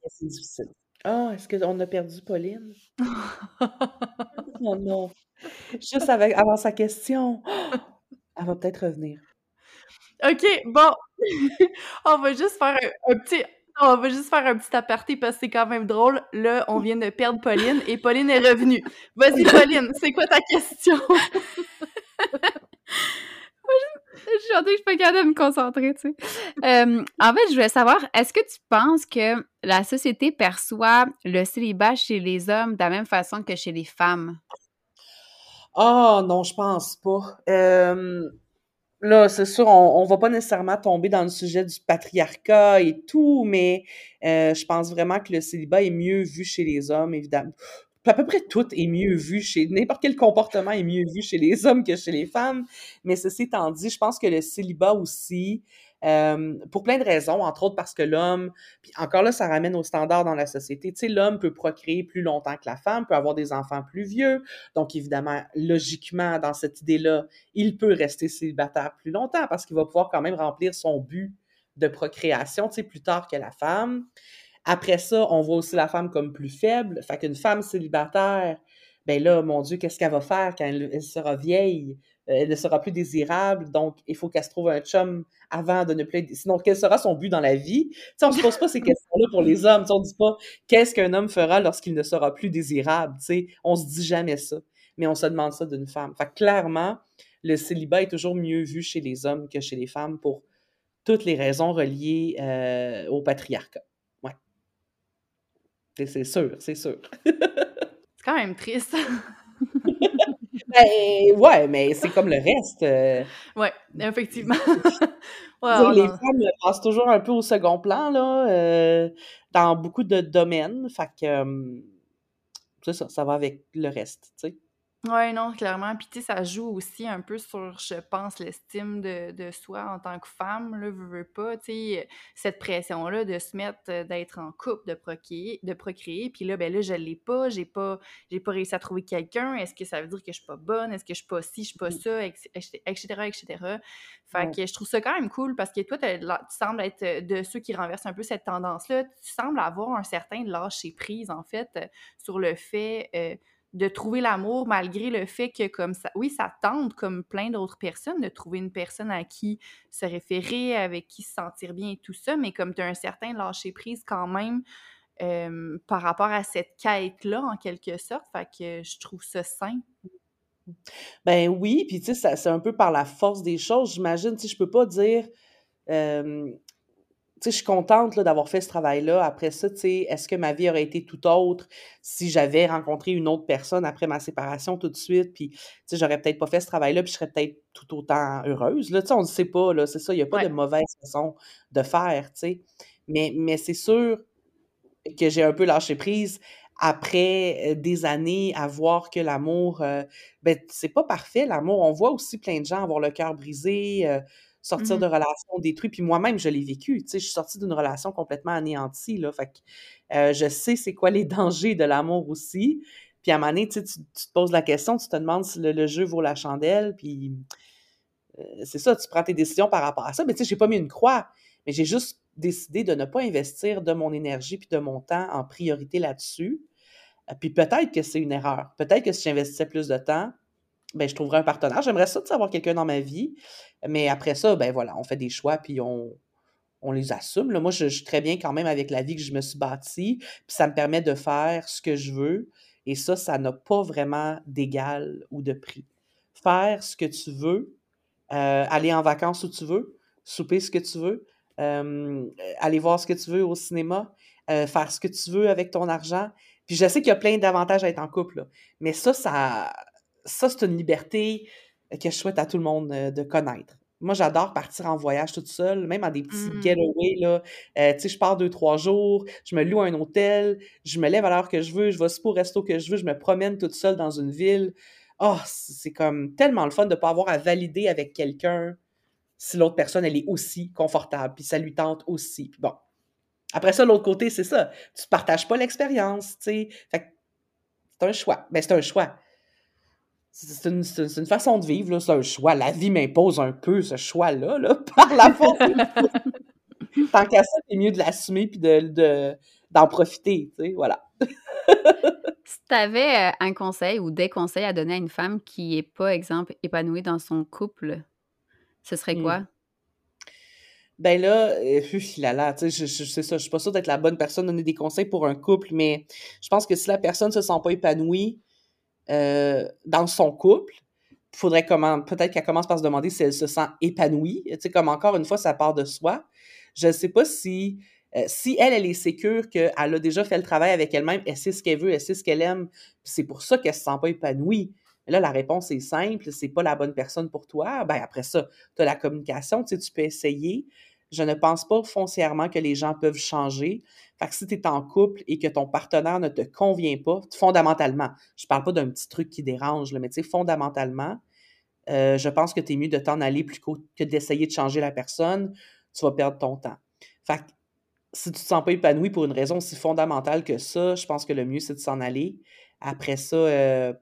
c'est difficile. Ah, est-ce qu'on a perdu Pauline? oh non! Juste avec, avant sa question. Elle va peut-être revenir. OK, bon. on va juste faire un, petit. On va juste faire un petit aparté parce que c'est quand même drôle. Là, on vient de perdre Pauline et Pauline est revenue. Vas-y, Pauline, c'est quoi ta question? je suis que je suis pas capable de me concentrer, tu sais. Euh, en fait, je voulais savoir, est-ce que tu penses que la société perçoit le célibat chez les hommes de la même façon que chez les femmes? Ah, non, je pense pas. Euh, là, c'est sûr, on, on va pas nécessairement tomber dans le sujet du patriarcat et tout, mais euh, je pense vraiment que le célibat est mieux vu chez les hommes, évidemment à peu près tout est mieux vu chez n'importe quel comportement est mieux vu chez les hommes que chez les femmes. Mais ceci étant dit, je pense que le célibat aussi, pour plein de raisons, entre autres parce que l'homme, puis encore là, ça ramène au standard dans la société. Tu l'homme peut procréer plus longtemps que la femme, peut avoir des enfants plus vieux. Donc, évidemment, logiquement, dans cette idée-là, il peut rester célibataire plus longtemps parce qu'il va pouvoir quand même remplir son but de procréation, tu sais, plus tard que la femme. Après ça, on voit aussi la femme comme plus faible. Fait qu'une femme célibataire, ben là, mon Dieu, qu'est-ce qu'elle va faire quand elle, sera vieille? Euh, elle ne sera plus désirable, donc il faut qu'elle se trouve un chum avant de ne plus être... Sinon, quel sera son but dans la vie? sais, on ne se pose pas ces questions-là pour les hommes. on ne dit pas qu'est-ce qu'un homme fera lorsqu'il ne sera plus désirable? sais, On se dit jamais ça. Mais on se demande ça d'une femme. Fait clairement, le célibat est toujours mieux vu chez les hommes que chez les femmes pour toutes les raisons reliées euh, au patriarcat. C'est sûr, c'est sûr. c'est quand même triste. ben, ouais, mais c'est comme le reste. Euh. Ouais, effectivement. les femmes passent toujours un peu au second plan, là, euh, dans beaucoup de domaines. Fait que, c'est ça, ça va avec le reste, tu sais. Oui, non, clairement. Puis, tu sais, ça joue aussi un peu sur, je pense, l'estime de, de soi en tant que femme, là, veux, veux pas, tu sais, cette pression-là de se mettre, euh, d'être en couple, de procréer, de procréer. Puis là, ben là, je l'ai pas, j'ai pas, j'ai pas réussi à trouver quelqu'un. Est-ce que ça veut dire que je suis pas bonne? Est-ce que je suis pas ci, je suis pas mmh. ça, etc., etc. Fait que je trouve ça quand même cool parce que toi, tu sembles être euh, de ceux qui renversent un peu cette tendance-là. Tu sembles avoir un certain lâcher prise, en fait, euh, sur le fait de trouver l'amour malgré le fait que comme ça oui ça tente comme plein d'autres personnes de trouver une personne à qui se référer avec qui se sentir bien et tout ça mais comme tu as un certain lâcher prise quand même euh, par rapport à cette quête là en quelque sorte fait que je trouve ça sain. Ben oui puis tu sais c'est un peu par la force des choses j'imagine. Tu sais je peux pas dire euh, je suis contente d'avoir fait ce travail-là. Après ça, tu sais, est-ce que ma vie aurait été tout autre si j'avais rencontré une autre personne après ma séparation tout de suite? Puis, tu sais, j'aurais peut-être pas fait ce travail-là, puis je serais peut-être tout autant heureuse. Là, tu sais, on ne sait pas, là, c'est ça. Il n'y a pas de mauvaise façon de faire, tu sais. Mais, mais c'est sûr que j'ai un peu lâché prise après des années à voir que l'amour, ben, c'est pas parfait, l'amour. On voit aussi plein de gens avoir le cœur brisé, sortir mmh de relations détruites. Puis moi-même, je l'ai vécu. Tu sais, je suis sortie d'une relation complètement anéantie. Là, fait que je sais c'est quoi les dangers de l'amour aussi. Puis à un moment donné, tu, tu, te poses la question, tu te demandes si le, jeu vaut la chandelle. Puis c'est ça, tu prends tes décisions par rapport à ça. Mais tu sais, j'ai pas mis une croix. Mais j'ai juste décidé de ne pas investir de mon énergie puis de mon temps en priorité là-dessus. Puis peut-être que c'est une erreur. Peut-être que si j'investissais plus de temps, ben, je trouverais un partenaire. J'aimerais ça de savoir quelqu'un dans ma vie. Mais après ça, ben voilà, on fait des choix puis on, on les assume. Là, moi, je, suis très bien quand même avec la vie que je me suis bâtie. Puis ça me permet de faire ce que je veux. Et ça, ça n'a pas vraiment d'égal ou de prix. Faire ce que tu veux, euh, aller en vacances où tu veux, souper ce que tu veux, euh, aller voir ce que tu veux au cinéma, euh, faire ce que tu veux avec ton argent. Puis je sais qu'il y a plein d'avantages à être en couple, mais ça, ça, ça c'est une liberté que je souhaite à tout le monde euh, de connaître. Moi, j'adore partir en voyage toute seule, même en des petits mmh. getaways. Là. tu sais, je pars deux, trois jours, je me loue un hôtel, je me lève à l'heure que je veux, je vais au resto que je veux, je me promène toute seule dans une ville. Oh, c'est comme tellement le fun de ne pas avoir à valider avec quelqu'un si l'autre personne, elle est aussi confortable, puis ça lui tente aussi. Puis bon. Après ça, l'autre côté, c'est ça. Tu ne partages pas l'expérience, tu sais. Fait c'est un choix. Ben, c'est un choix. C'est une, une, façon de vivre, c'est un choix. La vie m'impose un peu ce choix-là, là, par la force. Tant qu'à ça, c'est mieux de l'assumer puis de, d'en profiter, tu sais, voilà. si tu avais euh, un conseil ou des conseils à donner à une femme qui n'est pas, exemple, épanouie dans son couple, ce serait mmh. quoi? Ben là, euh, là, là, tu sais, je, sais ça, je suis pas sûre d'être la bonne personne à donner des conseils pour un couple, mais je pense que si la personne se sent pas épanouie euh, dans son couple, faudrait comment, peut-être qu'elle commence par se demander si elle se sent épanouie, tu sais, comme encore une fois, ça part de soi. Je ne sais pas si, euh, si elle, elle est sécure qu'elle a déjà fait le travail avec elle-même, elle sait ce qu'elle veut, elle sait ce qu'elle aime, c'est pour ça qu'elle se sent pas épanouie là, la réponse est simple, c'est pas la bonne personne pour toi. Ben après ça, tu as la communication, tu sais, tu peux essayer. Je ne pense pas foncièrement que les gens peuvent changer. Fait que si tu es en couple et que ton partenaire ne te convient pas, fondamentalement, je parle pas d'un petit truc qui dérange, mais tu sais, fondamentalement, euh, je pense que tu es mieux de t'en aller plutôt que d'essayer de changer la personne. Tu vas perdre ton temps. Fait que si tu te sens pas épanoui pour une raison aussi fondamentale que ça, je pense que le mieux, c'est de s'en aller. Après ça, euh,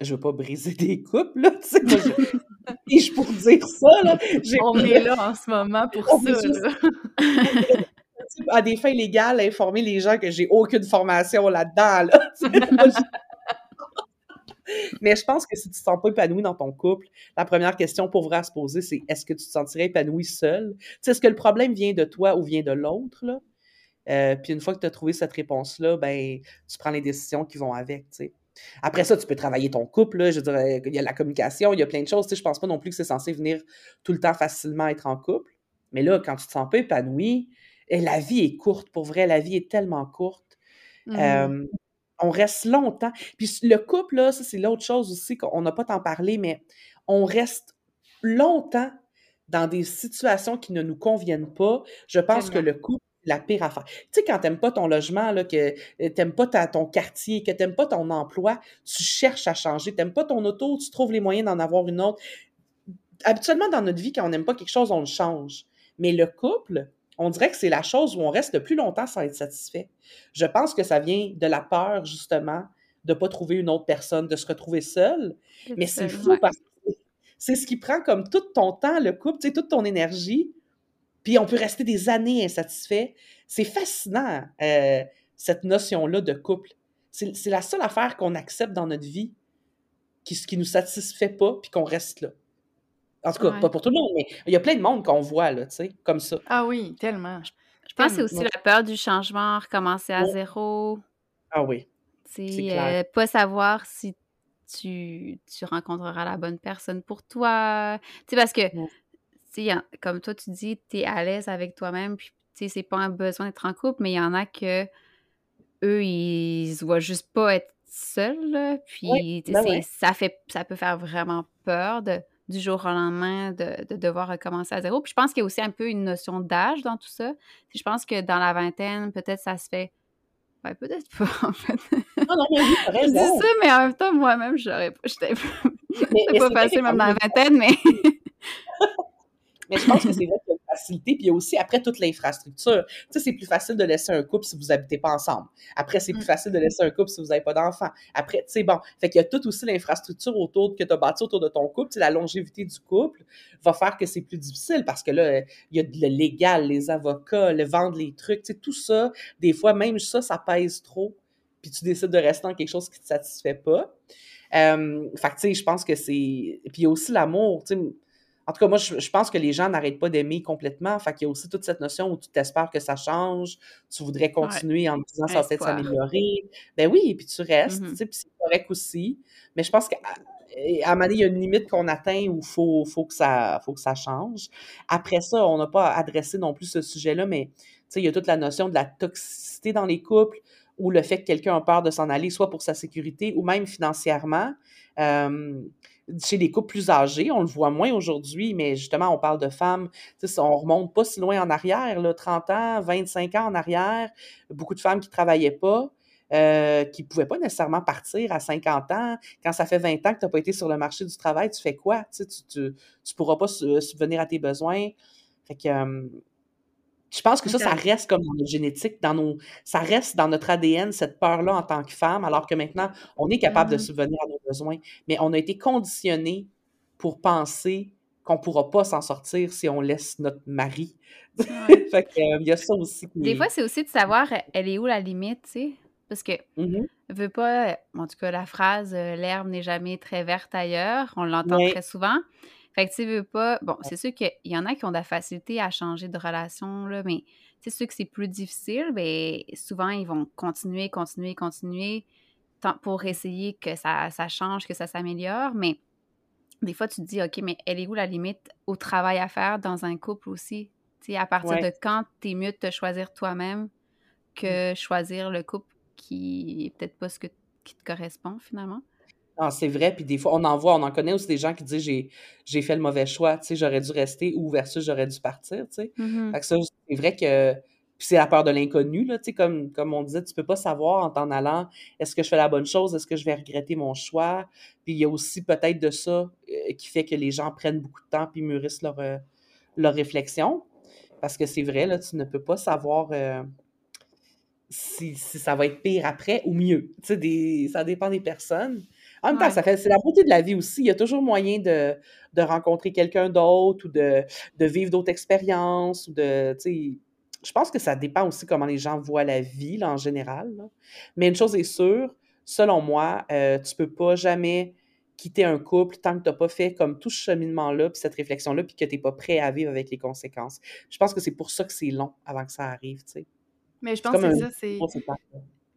je veux pas briser des couples, là, tu sais, je pour dire ça, là, On est là en ce moment pour ça, là. à des fins légales, informer les gens que j'ai aucune formation là-dedans, là, Mais je pense que si tu te sens pas épanoui dans ton couple, la première question pour vrai à se poser, c'est est-ce que tu te sentirais épanoui seul? Est-ce que le problème vient de toi ou vient de l'autre? Euh, puis une fois que tu as trouvé cette réponse-là, ben, tu prends les décisions qui vont avec. Après ça, tu peux travailler ton couple, je dirais, il y a la communication, il y a plein de choses. Tu sais, je pense pas non plus que c'est censé venir tout le temps facilement être en couple. Mais là, quand tu te sens pas épanoui, et la vie est courte, pour vrai, la vie est tellement courte. Mmh. on reste longtemps. Puis le couple, là, ça, c'est l'autre chose aussi qu'on n'a pas tant parlé, mais on reste longtemps dans des situations qui ne nous conviennent pas. Je pense que le couple la pire affaire. Tu sais, quand t'aimes pas ton logement, là, que euh, t'aimes pas ton quartier, que t'aimes pas ton emploi, tu cherches à changer. T'aimes pas ton auto, tu trouves les moyens d'en avoir une autre. Habituellement, dans notre vie, quand on n'aime pas quelque chose, on le change. Mais le couple, on dirait que c'est la chose où on reste le plus longtemps sans être satisfait. Je pense que ça vient de la peur, justement, de pas trouver une autre personne, de se retrouver seul. Mais c'est fou parce que c'est ce qui prend comme tout ton temps, le couple, tu sais, toute ton énergie puis on peut rester des années insatisfait. C'est fascinant, euh, cette notion-là de couple. C'est la seule affaire qu'on accepte dans notre vie qui ne qui nous satisfait pas, puis qu'on reste là. En tout cas, pas pour tout le monde, mais il y a plein de monde qu'on voit, là, tu sais, comme ça. Ah oui, tellement. Je pense que c'est aussi la peur du changement, recommencer à zéro. Ah oui. C'est euh, pas savoir si tu, tu rencontreras la bonne personne pour toi. Tu sais, parce que comme toi, tu dis, tu es à l'aise avec toi-même, puis tu sais, c'est pas un besoin d'être en couple, mais il y en a que eux, ils se voient juste pas être seuls, puis ben ça fait ça peut faire vraiment peur de du jour au lendemain de, devoir recommencer à zéro. Puis je pense qu'il y a aussi un peu une notion d'âge dans tout ça. Je pense que dans la vingtaine, peut-être ça se fait. Ben, peut-être pas, en fait. Non, non, mais je dis ça, mais en même temps, moi-même, j'aurais pas. J'étais pas facile, même dans la vingtaine, mais. mais je pense que c'est vrai que facilité. Puis il y a aussi, après, toute l'infrastructure. Tu sais, c'est plus facile de laisser un couple si vous n'habitez pas ensemble. Après, c'est plus mm. facile de laisser un couple si vous n'avez pas d'enfants. Après, tu sais, bon. Fait qu'il y a tout aussi l'infrastructure autour que tu as bâti autour de ton couple. Tu la longévité du couple va faire que c'est plus difficile parce que là, il y a le légal, les avocats, le vendre les trucs. Tu sais, tout ça, des fois, même ça, ça pèse trop. Puis tu décides de rester dans quelque chose qui ne te satisfait pas. Euh, fait que, tu sais, je pense que c'est... Puis il y a aussi l'amour, tu sais en tout cas, moi, je, pense que les gens n'arrêtent pas d'aimer complètement. Fait qu'il y a aussi toute cette notion où tu t'espères que ça change, tu voudrais continuer en disant ça va peut-être s'améliorer. Ben oui, puis tu restes, mm-hmm. tu sais, puis c'est correct aussi. Mais je pense qu'à à un moment donné, il y a une limite qu'on atteint où il faut, faut, que ça, faut que ça change. Après ça, on n'a pas adressé non plus ce sujet-là, mais il y a toute la notion de la toxicité dans les couples ou le fait que quelqu'un a peur de s'en aller, soit pour sa sécurité ou même financièrement. Euh, chez les couples plus âgés, on le voit moins aujourd'hui, mais justement, on parle de femmes, on remonte pas si loin en arrière, là, 30 ans, 25 ans en arrière, beaucoup de femmes qui travaillaient pas, euh, qui ne pouvaient pas nécessairement partir à 50 ans. Quand ça fait 20 ans que tu n'as pas été sur le marché du travail, tu fais quoi? Tu ne pourras pas subvenir à tes besoins. Fait que, euh, je pense que ça, ça reste comme dans notre génétique, dans nos, ça reste dans notre ADN, cette peur-là en tant que femme, alors que maintenant, on est capable de mmh subvenir à nos besoins. Mais on a été conditionné pour penser qu'on ne pourra pas s'en sortir si on laisse notre mari. fait que, il y a ça aussi. Des fois, c'est aussi de savoir, elle est où la limite, tu sais? Parce que, mmh veut pas, en tout cas, la phrase l'herbe n'est jamais très verte ailleurs, on l'entend très souvent. Fait que tu veux pas. Bon, c'est sûr qu'il y en a qui ont de la facilité à changer de relation, là, mais c'est sûr que c'est plus difficile, mais souvent, ils vont continuer, continuer, continuer pour essayer que ça, ça change, que ça s'améliore. Mais des fois, tu te dis, OK, mais elle est où la limite au travail à faire dans un couple aussi? Tu sais, à partir de quand tu es mieux de te choisir toi-même que choisir le couple qui est peut-être pas ce que, qui te correspond finalement? Ah, c'est vrai, puis des fois, on en voit, on en connaît aussi des gens qui disent j'ai, j'ai fait le mauvais choix, tu sais, j'aurais dû rester ou versus j'aurais dû partir, tu sais. Fait que ça, c'est vrai que c'est la peur de l'inconnu, là, tu sais, comme, comme on disait, tu peux pas savoir en t'en allant, est-ce que je fais la bonne chose, est-ce que je vais regretter mon choix, puis il y a aussi peut-être de ça euh, qui fait que les gens prennent beaucoup de temps puis mûrissent leur, euh, leur réflexion, parce que c'est vrai, là, tu ne peux pas savoir... Euh, si, si, ça va être pire après ou mieux. Tu sais, ça dépend des personnes. En même temps, ça fait, c'est la beauté de la vie aussi. Il y a toujours moyen de, de rencontrer quelqu'un d'autre ou de, de vivre d'autres expériences ou de, je pense que ça dépend aussi comment les gens voient la vie en général. Mais une chose est sûre, selon moi, euh, tu peux pas jamais quitter un couple tant que tu n'as pas fait comme tout ce cheminement-là, puis cette réflexion-là, puis que tu n'es pas prêt à vivre avec les conséquences. Je pense que c'est pour ça que c'est long avant que ça arrive, tu sais. Mais je pense que ça, c'est...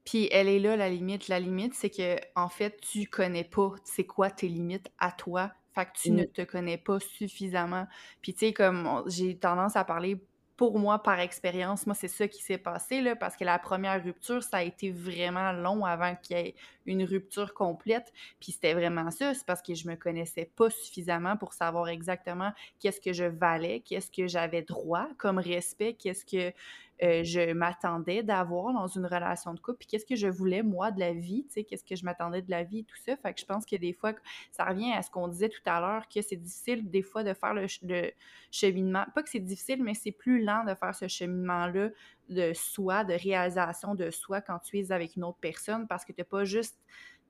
Puis elle est là, la limite. La limite, c'est que, en fait, tu connais pas c'est quoi tes limites à toi. Fait que tu ne te connais pas suffisamment. Puis, tu sais, comme j'ai tendance à parler pour moi, par expérience, moi, c'est ça qui s'est passé, là, parce que la première rupture, ça a été vraiment long avant qu'il y ait une rupture complète. Puis c'était vraiment ça, c'est parce que je me connaissais pas suffisamment pour savoir exactement qu'est-ce que je valais, qu'est-ce que j'avais droit comme respect, qu'est-ce que euh, je m'attendais d'avoir dans une relation de couple, puis qu'est-ce que je voulais, moi, de la vie, tu sais, qu'est-ce que je m'attendais de la vie, tout ça. Fait que je pense que des fois, ça revient à ce qu'on disait tout à l'heure, que c'est difficile des fois de faire le, cheminement. Pas que c'est difficile, mais c'est plus lent de faire ce cheminement-là de soi, de réalisation de soi quand tu es avec une autre personne, parce que tu n'as pas juste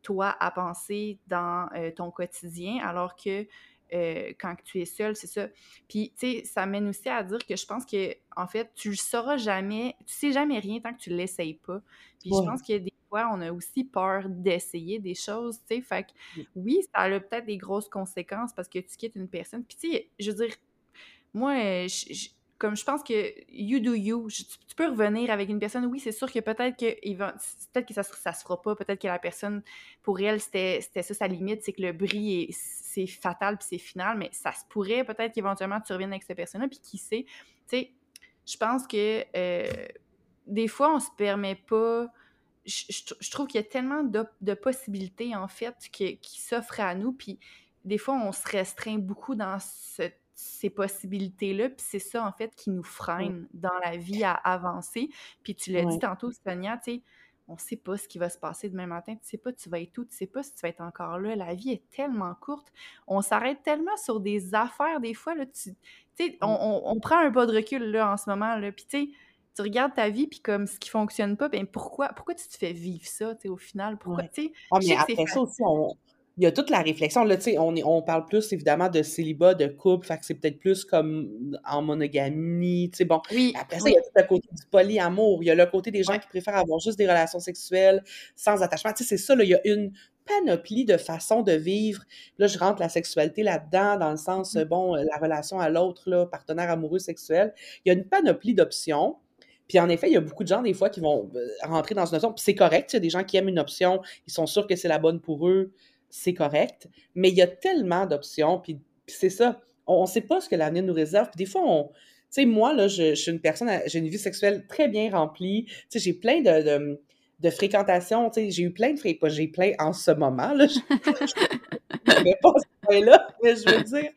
toi à penser dans euh, ton quotidien, alors que euh, quand tu es seul, c'est ça. Puis, tu sais, ça mène aussi à dire que je pense que, en fait, tu le sauras jamais, tu sais jamais rien tant que tu l'essayes pas. Puis, je pense que des fois, on a aussi peur d'essayer des choses, tu sais. Fait que, oui, ça a peut-être des grosses conséquences parce que tu quittes une personne. Puis, tu sais, je veux dire, moi, je comme je pense que you do you, tu, peux revenir avec une personne, oui, c'est sûr que peut-être que, peut-être que ça, ça se fera pas, peut-être que la personne, pour elle, c'était ça sa limite, c'est que le bris, c'est fatal puis c'est final, mais ça se pourrait peut-être qu'éventuellement tu reviennes avec cette personne-là, puis qui sait, tu sais, je pense que euh, des fois, on se permet pas. Je, trouve qu'il y a tellement de, possibilités, en fait, qui, qui s'offrent à nous. Puis des fois, on se restreint beaucoup dans ces possibilités-là. Puis c'est ça, en fait, qui nous freine dans la vie à avancer. Puis tu l'as dit tantôt, Sonia, tu sais, on sait pas ce qui va se passer demain matin. Tu sais pas tu vas être où, tu sais pas si tu vas être encore là. La vie est tellement courte. On s'arrête tellement sur des affaires des fois. Là, tu sais, on, prend un pas de recul là, en ce moment. Là, puis tu sais, tu regardes ta vie, puis comme ce qui fonctionne pas, ben pourquoi, pourquoi tu te fais vivre ça, tu sais, au final? Pourquoi, tu sais... Ah, mais après ça aussi, on, il y a toute la réflexion. Là, on, on parle plus évidemment de célibat, de couple, fait que c'est peut-être plus comme en monogamie. Bon. Oui, Après ça, il y a tout le côté du polyamour. Il y a le côté des gens qui préfèrent avoir juste des relations sexuelles sans attachement. C'est ça, là, il y a une panoplie de façons de vivre. Là, je rentre la sexualité là-dedans, dans le sens, mmh. bon, la relation à l'autre, partenaire amoureux sexuel. Il y a une panoplie d'options. Puis en effet, il y a beaucoup de gens, des fois, qui vont euh, rentrer dans une option. Puis c'est correct, il y a des gens qui aiment une option, ils sont sûrs que c'est la bonne pour eux c'est correct, mais il y a tellement d'options, puis, c'est ça, on ne sait pas ce que l'avenir nous réserve, puis des fois, on... Tu moi, là, je, suis une personne, j'ai une vie sexuelle très bien remplie, tu sais, j'ai plein de, de, fréquentations, j'ai eu plein de fréquentations, j'ai plein en ce moment, je ne vais pas ce là mais je veux dire,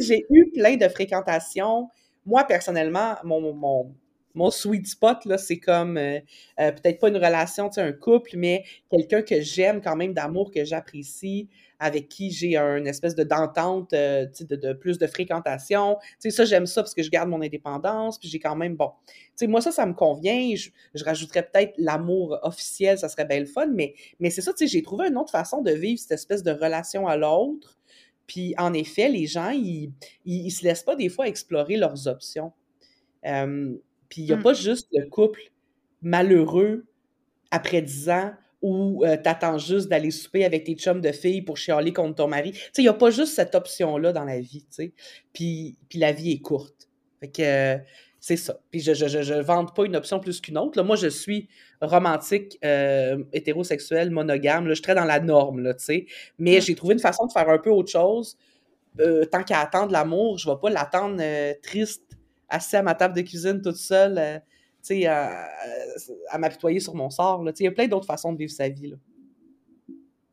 j'ai eu plein de fréquentations, moi, personnellement, mon, mon sweet spot, là, c'est comme euh, euh, peut-être pas une relation, tu sais, un couple, mais quelqu'un que j'aime quand même, d'amour, que j'apprécie, avec qui j'ai une espèce de d'entente, euh, de, plus de fréquentation. Tu sais, ça, j'aime ça parce que je garde mon indépendance, puis j'ai quand même, bon, tu sais, moi, ça, ça me convient. Je, je rajouterais peut-être l'amour officiel, ça serait bien le fun, mais, mais c'est ça, tu sais, j'ai trouvé une autre façon de vivre cette espèce de relation à l'autre. Puis, en effet, les gens, ils, ils, se laissent pas des fois explorer leurs options. Puis il n'y a mmh. pas juste le couple malheureux après 10 ans où euh, tu attends juste d'aller souper avec tes chums de filles pour chialer contre ton mari. Tu sais, il n'y a pas juste cette option-là dans la vie, tu sais. Puis, puis la vie est courte. Fait que c'est ça. Puis je ne je, vante pas une option plus qu'une autre. Là, moi, je suis romantique, euh, hétérosexuel, monogame. Là, je suis très dans la norme, là, tu sais. Mais mmh. j'ai trouvé une façon de faire un peu autre chose. Euh, tant qu'à attendre l'amour, je ne vais pas l'attendre triste assis à ma table de cuisine toute seule, euh, à, m'apitoyer sur mon sort. Il y a plein d'autres façons de vivre sa vie.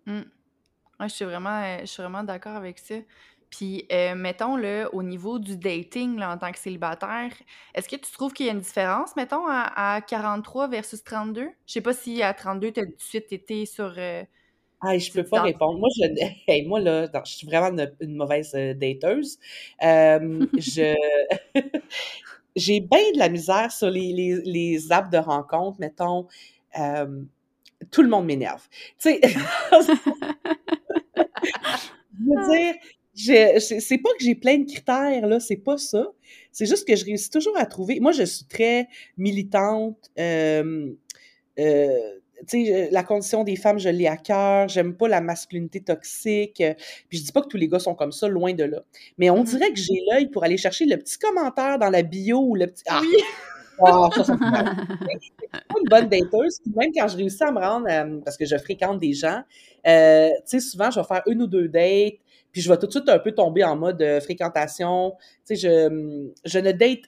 Mmh. je suis vraiment, euh, vraiment d'accord avec ça. Puis, euh, mettons, là, au niveau du dating là, en tant que célibataire, est-ce que tu trouves qu'il y a une différence, mettons, à, 43 versus 32? Je sais pas si à 32, tu as tout de suite été sur, ah, je peux pas répondre. Moi, je, moi là, je suis vraiment une, mauvaise euh, dateuse. je, j'ai bien de la misère sur les, les, les apps de rencontre, mettons. tout le monde m'énerve. Tu sais, je veux dire, c'est pas que j'ai plein de critères, là, c'est pas ça. C'est juste que je réussis toujours à trouver. Moi, je suis très militante. Euh, sais, la condition des femmes, je l'ai à cœur. J'aime pas la masculinité toxique. Puis je dis pas que tous les gars sont comme ça, loin de là. Mais on mmh dirait que j'ai l'œil pour aller chercher le petit commentaire dans la bio ou le petit. Ah! Oui! Oh, ça, ça pas une bonne dateuse. même quand je réussis à me rendre, euh, parce que je fréquente des gens, euh, tu sais, souvent, je vais faire une ou deux dates, puis je vais tout de suite un peu tomber en mode euh, fréquentation. Tu sais, je, je ne date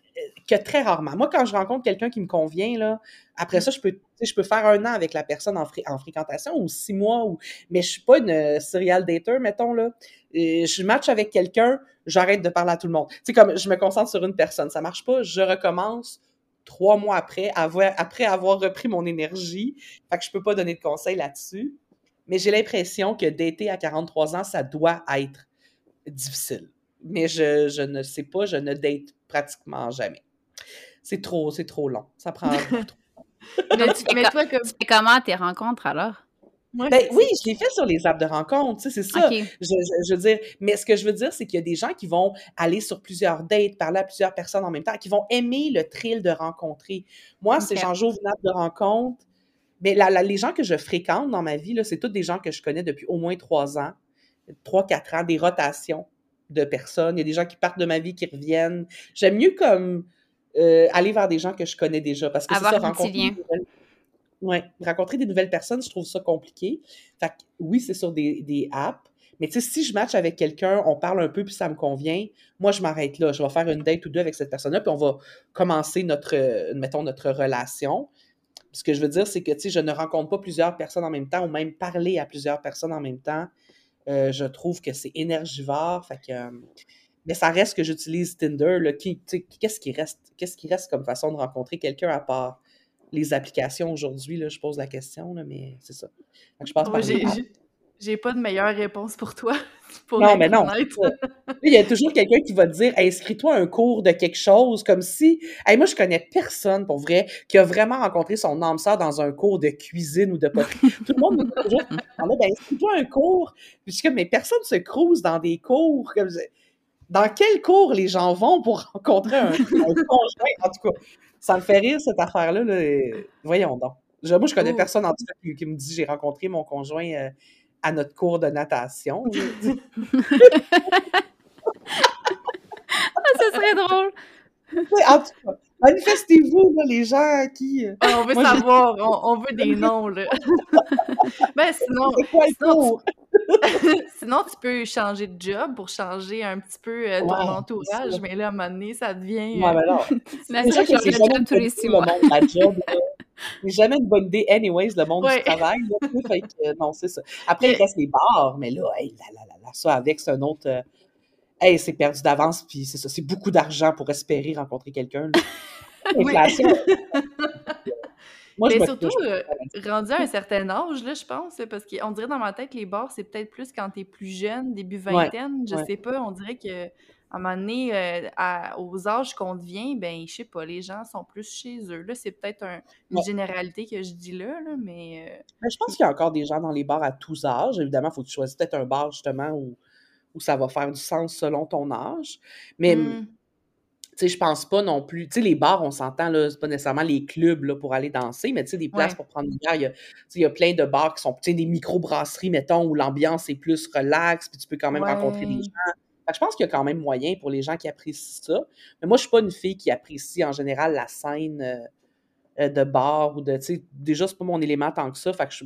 que très rarement. Moi, quand je rencontre quelqu'un qui me convient, là, après mmh. ça, je peux, je peux faire un an avec la personne en, en fréquentation ou six mois, ou, mais je suis pas une serial dater, mettons, là. Et je match avec quelqu'un, j'arrête de parler à tout le monde. Tu comme je me concentre sur une personne, ça marche pas, je recommence trois mois après, avoir, après avoir repris mon énergie. Fait que je peux pas donner de conseils là-dessus. Mais j'ai l'impression que dater à 43 ans, ça doit être difficile. Mais je, je ne sais pas, je ne date pratiquement jamais. C'est trop, c'est trop long. Ça prend trop mais, tu, toi, comme... tu fais comment tes rencontres alors? ben, oui, je l'ai fait sur les apps de rencontre, c'est ça. Je, veux dire, mais ce que je veux dire, c'est qu'il y a des gens qui vont aller sur plusieurs dates, parler à plusieurs personnes en même temps, qui vont aimer le thrill de rencontrer. Moi, c'est Jean-Jo de rencontre. Mais les gens que je fréquente dans ma vie, c'est tous des gens que je connais depuis au moins trois ans, trois, quatre ans, des rotations de personnes. Il y a des gens qui partent de ma vie, qui reviennent. J'aime mieux comme euh, aller vers des gens que je connais déjà. Parce que c'est ça, rencontrer ouais, rencontrer des nouvelles personnes, je trouve ça compliqué. Fait que, oui, c'est sur des, des, apps, Mais tu sais, si je match avec quelqu'un, on parle un peu, puis ça me convient, moi, je m'arrête là. Je vais faire une date ou deux avec cette personne-là, puis on va commencer notre, euh, mettons, notre relation. Ce que je veux dire, c'est que, tu sais, je ne rencontre pas plusieurs personnes en même temps, ou même parler à plusieurs personnes en même temps. Euh, je trouve que c'est énergivore. Fait que, mais ça reste que j'utilise Tinder. Qu'est-ce qui reste? Qu'est-ce qui reste comme façon de rencontrer quelqu'un à part les applications aujourd'hui? Je pose la question, là, mais c'est ça. je passe par j'ai pas de meilleure réponse pour toi. non, mais non. Il y a toujours quelqu'un qui va te dire inscris-toi à un cours de quelque chose, comme si. moi, je connais personne, pour vrai, qui a vraiment rencontré son âme sœur dans un cours de cuisine ou de poterie. Tout le monde me dit toujours ben, inscris-toi à un cours. Puis je suis comme mais personne se crouse dans des cours. Comme... Dans quel cours les gens vont pour rencontrer un, conjoint? En tout cas, ça me fait rire, cette affaire-là. Voyons donc. moi, je connais personne en tout cas qui, me dit j'ai rencontré mon conjoint. Euh, à notre cours de natation. ah, ce serait drôle. En tout cas, manifestez-vous, les gens qui. Euh, ah, on veut savoir, on, veut des noms, là. ben, sinon. Quoi, sinon, sinon, tu peux changer de job pour changer un petit peu euh, ton entourage, mais là, à un moment donné, ça devient. Ouais, mais non. c'est que c'est jamais tous les six mois. Le job, c'est jamais une bonne idée, anyways, le monde du travail. fait que, non, c'est ça. Après, il reste les bars, mais là, hey, là, là, là, ça avec, c'est un autre. Euh, hey, c'est perdu d'avance, puis c'est ça. C'est beaucoup d'argent pour espérer rencontrer quelqu'un. L'inflation. mais surtout, euh, rendu à un certain âge, là, je pense, parce qu'on dirait dans ma tête, les bars, c'est peut-être plus quand t'es plus jeune, début vingtaine, je sais pas, on dirait que à un moment donné, euh, aux âges qu'on devient, ben, je sais pas, les gens sont plus chez eux. Là, c'est peut-être une généralité que je dis là, là mais... Euh, mais... je pense qu'il y a encore des gens dans les bars à tous âges. Évidemment, il faut que tu choisisses peut-être un bar, justement, où, où ça va faire du sens selon ton âge. Mais... Mmh. Tu sais, je pense pas non plus. Tu sais, les bars, on s'entend, là, c'est pas nécessairement les clubs là, pour aller danser, mais tu sais, des places pour prendre une bière. Il y, a, il y a plein de bars qui sont, tu sais, des micro-brasseries, mettons, où l'ambiance est plus relaxe, puis tu peux quand même rencontrer des gens je pense qu'il y a quand même moyen pour les gens qui apprécient ça. Mais moi, je suis pas une fille qui apprécie en général la scène euh, de bar ou de, tu sais, déjà, c'est pas mon élément tant que ça. Fait que je,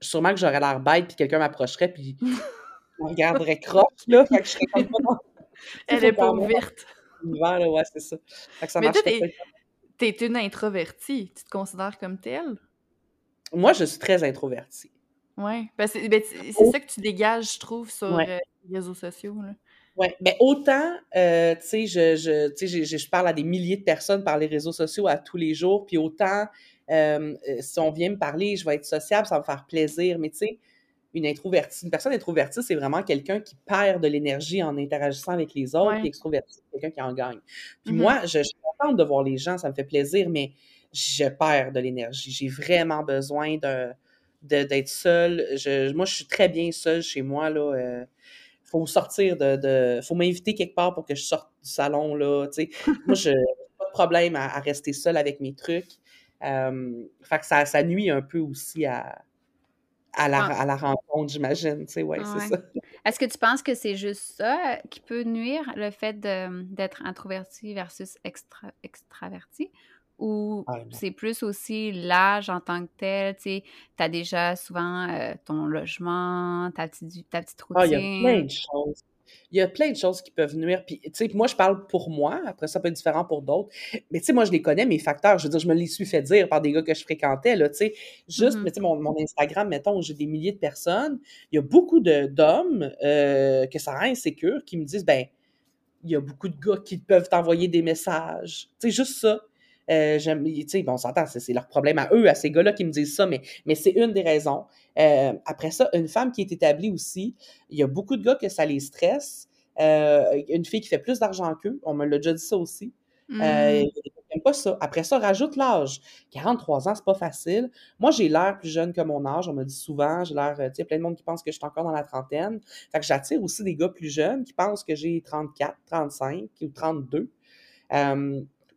sûrement que j'aurais l'air bête, puis quelqu'un m'approcherait, puis on regarderait croque, là. Fait que je serais comme pas Elle est pas ouverte. Là, ouais, c'est ça. Fait que ça Mais tu es une introvertie. Tu te considères comme telle? Moi, je suis très introvertie. Oui. Ben, c'est ben, oh. ça que tu dégages, je trouve, sur euh, les réseaux sociaux. Là. Oui, mais autant, euh, tu sais, je, je, je, je, parle à des milliers de personnes par les réseaux sociaux à tous les jours, puis autant, euh, si on vient me parler, je vais être sociable, ça va me faire plaisir, mais tu sais, une introvertie, une personne introvertie, c'est vraiment quelqu'un qui perd de l'énergie en interagissant avec les autres, puis extroverti, c'est quelqu'un qui en gagne. Puis mm-hmm. moi, je, je suis contente de voir les gens, ça me fait plaisir, mais je perds de l'énergie. J'ai vraiment besoin de d'être seule. Je, moi, je suis très bien seule chez moi, là. Euh, faut sortir de, de faut m'inviter quelque part pour que je sorte du salon là tu sais moi je pas de problème à, rester seule avec mes trucs euh, fait que ça, ça nuit un peu aussi à à la, ah. à la rencontre, j'imagine. Tu sais, ouais, c'est ça. Est-ce que tu penses que c'est juste ça qui peut nuire, le fait d'être introverti versus extra, extraverti? ou ah, c'est plus aussi l'âge en tant que tel, tu sais, tu as déjà souvent euh, ton logement, ta petite, ta petite routine. Ah, il y a plein de choses. Il y a plein de choses qui peuvent nuire. Puis, tu sais, moi, je parle pour moi. Après, ça peut être différent pour d'autres. Mais, tu sais, moi, je les connais, mes facteurs. Je veux dire, je me les suis fait dire par des gars que je fréquentais, là, tu sais. Juste, mm-hmm. mais tu sais, mon, mon, Instagram, mettons, où j'ai des milliers de personnes, il y a beaucoup d'hommes euh, que ça rend insécure qui me disent, ben, il y a beaucoup de gars qui peuvent t'envoyer des messages. Tu sais, juste ça. Euh, bon, on s'entend, c'est leur problème à eux, à ces gars-là qui me disent ça, mais, mais c'est une des raisons. Euh, après ça, une femme qui est établie aussi, il y a beaucoup de gars que ça les stresse. Euh, une fille qui fait plus d'argent qu'eux, on me l'a déjà dit ça aussi. Euh, mmh. pas ça. Après ça, rajoute l'âge. 43 ans, c'est pas facile. Moi, j'ai l'air plus jeune que mon âge. On me dit souvent, j'ai l'air, tu sais, plein de monde qui pense que je suis encore dans la trentaine. Fait que j'attire aussi des gars plus jeunes qui pensent que j'ai 34, 35 ou 32.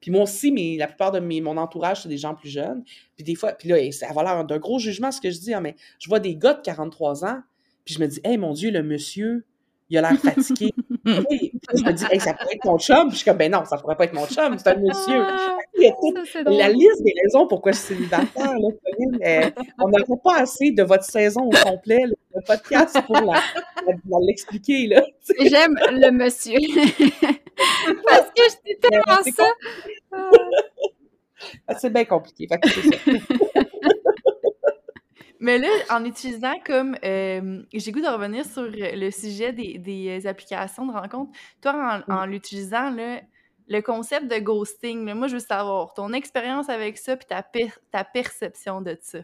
Puis moi aussi, mais la plupart de mes, mon entourage, c'est des gens plus jeunes. Puis des fois, puis là, ça va l'air d'un gros jugement ce que je dis, hein, mais je vois des gars de 43 ans, puis je me dis, hey mon Dieu, le monsieur, il a l'air fatigué. je me dis, hey, ça pourrait être mon chum. Puis je suis comme, ben non, ça pourrait pas être mon chum, c'est un monsieur. Ah, la liste des raisons pourquoi je suis célibataire, là, on n'aura pas assez de votre saison au complet. Le podcast pour l'expliquer, là. J'aime le monsieur. Parce que je dis tellement ça. Ah, c'est bien compliqué. Fait que c'est ça. Mais là, en utilisant comme. Euh, j'ai goût de revenir sur le sujet des, des applications de rencontre. Toi, en, l'utilisant, le concept de ghosting, moi, je veux savoir ton expérience avec ça puis ta, ta perception de ça.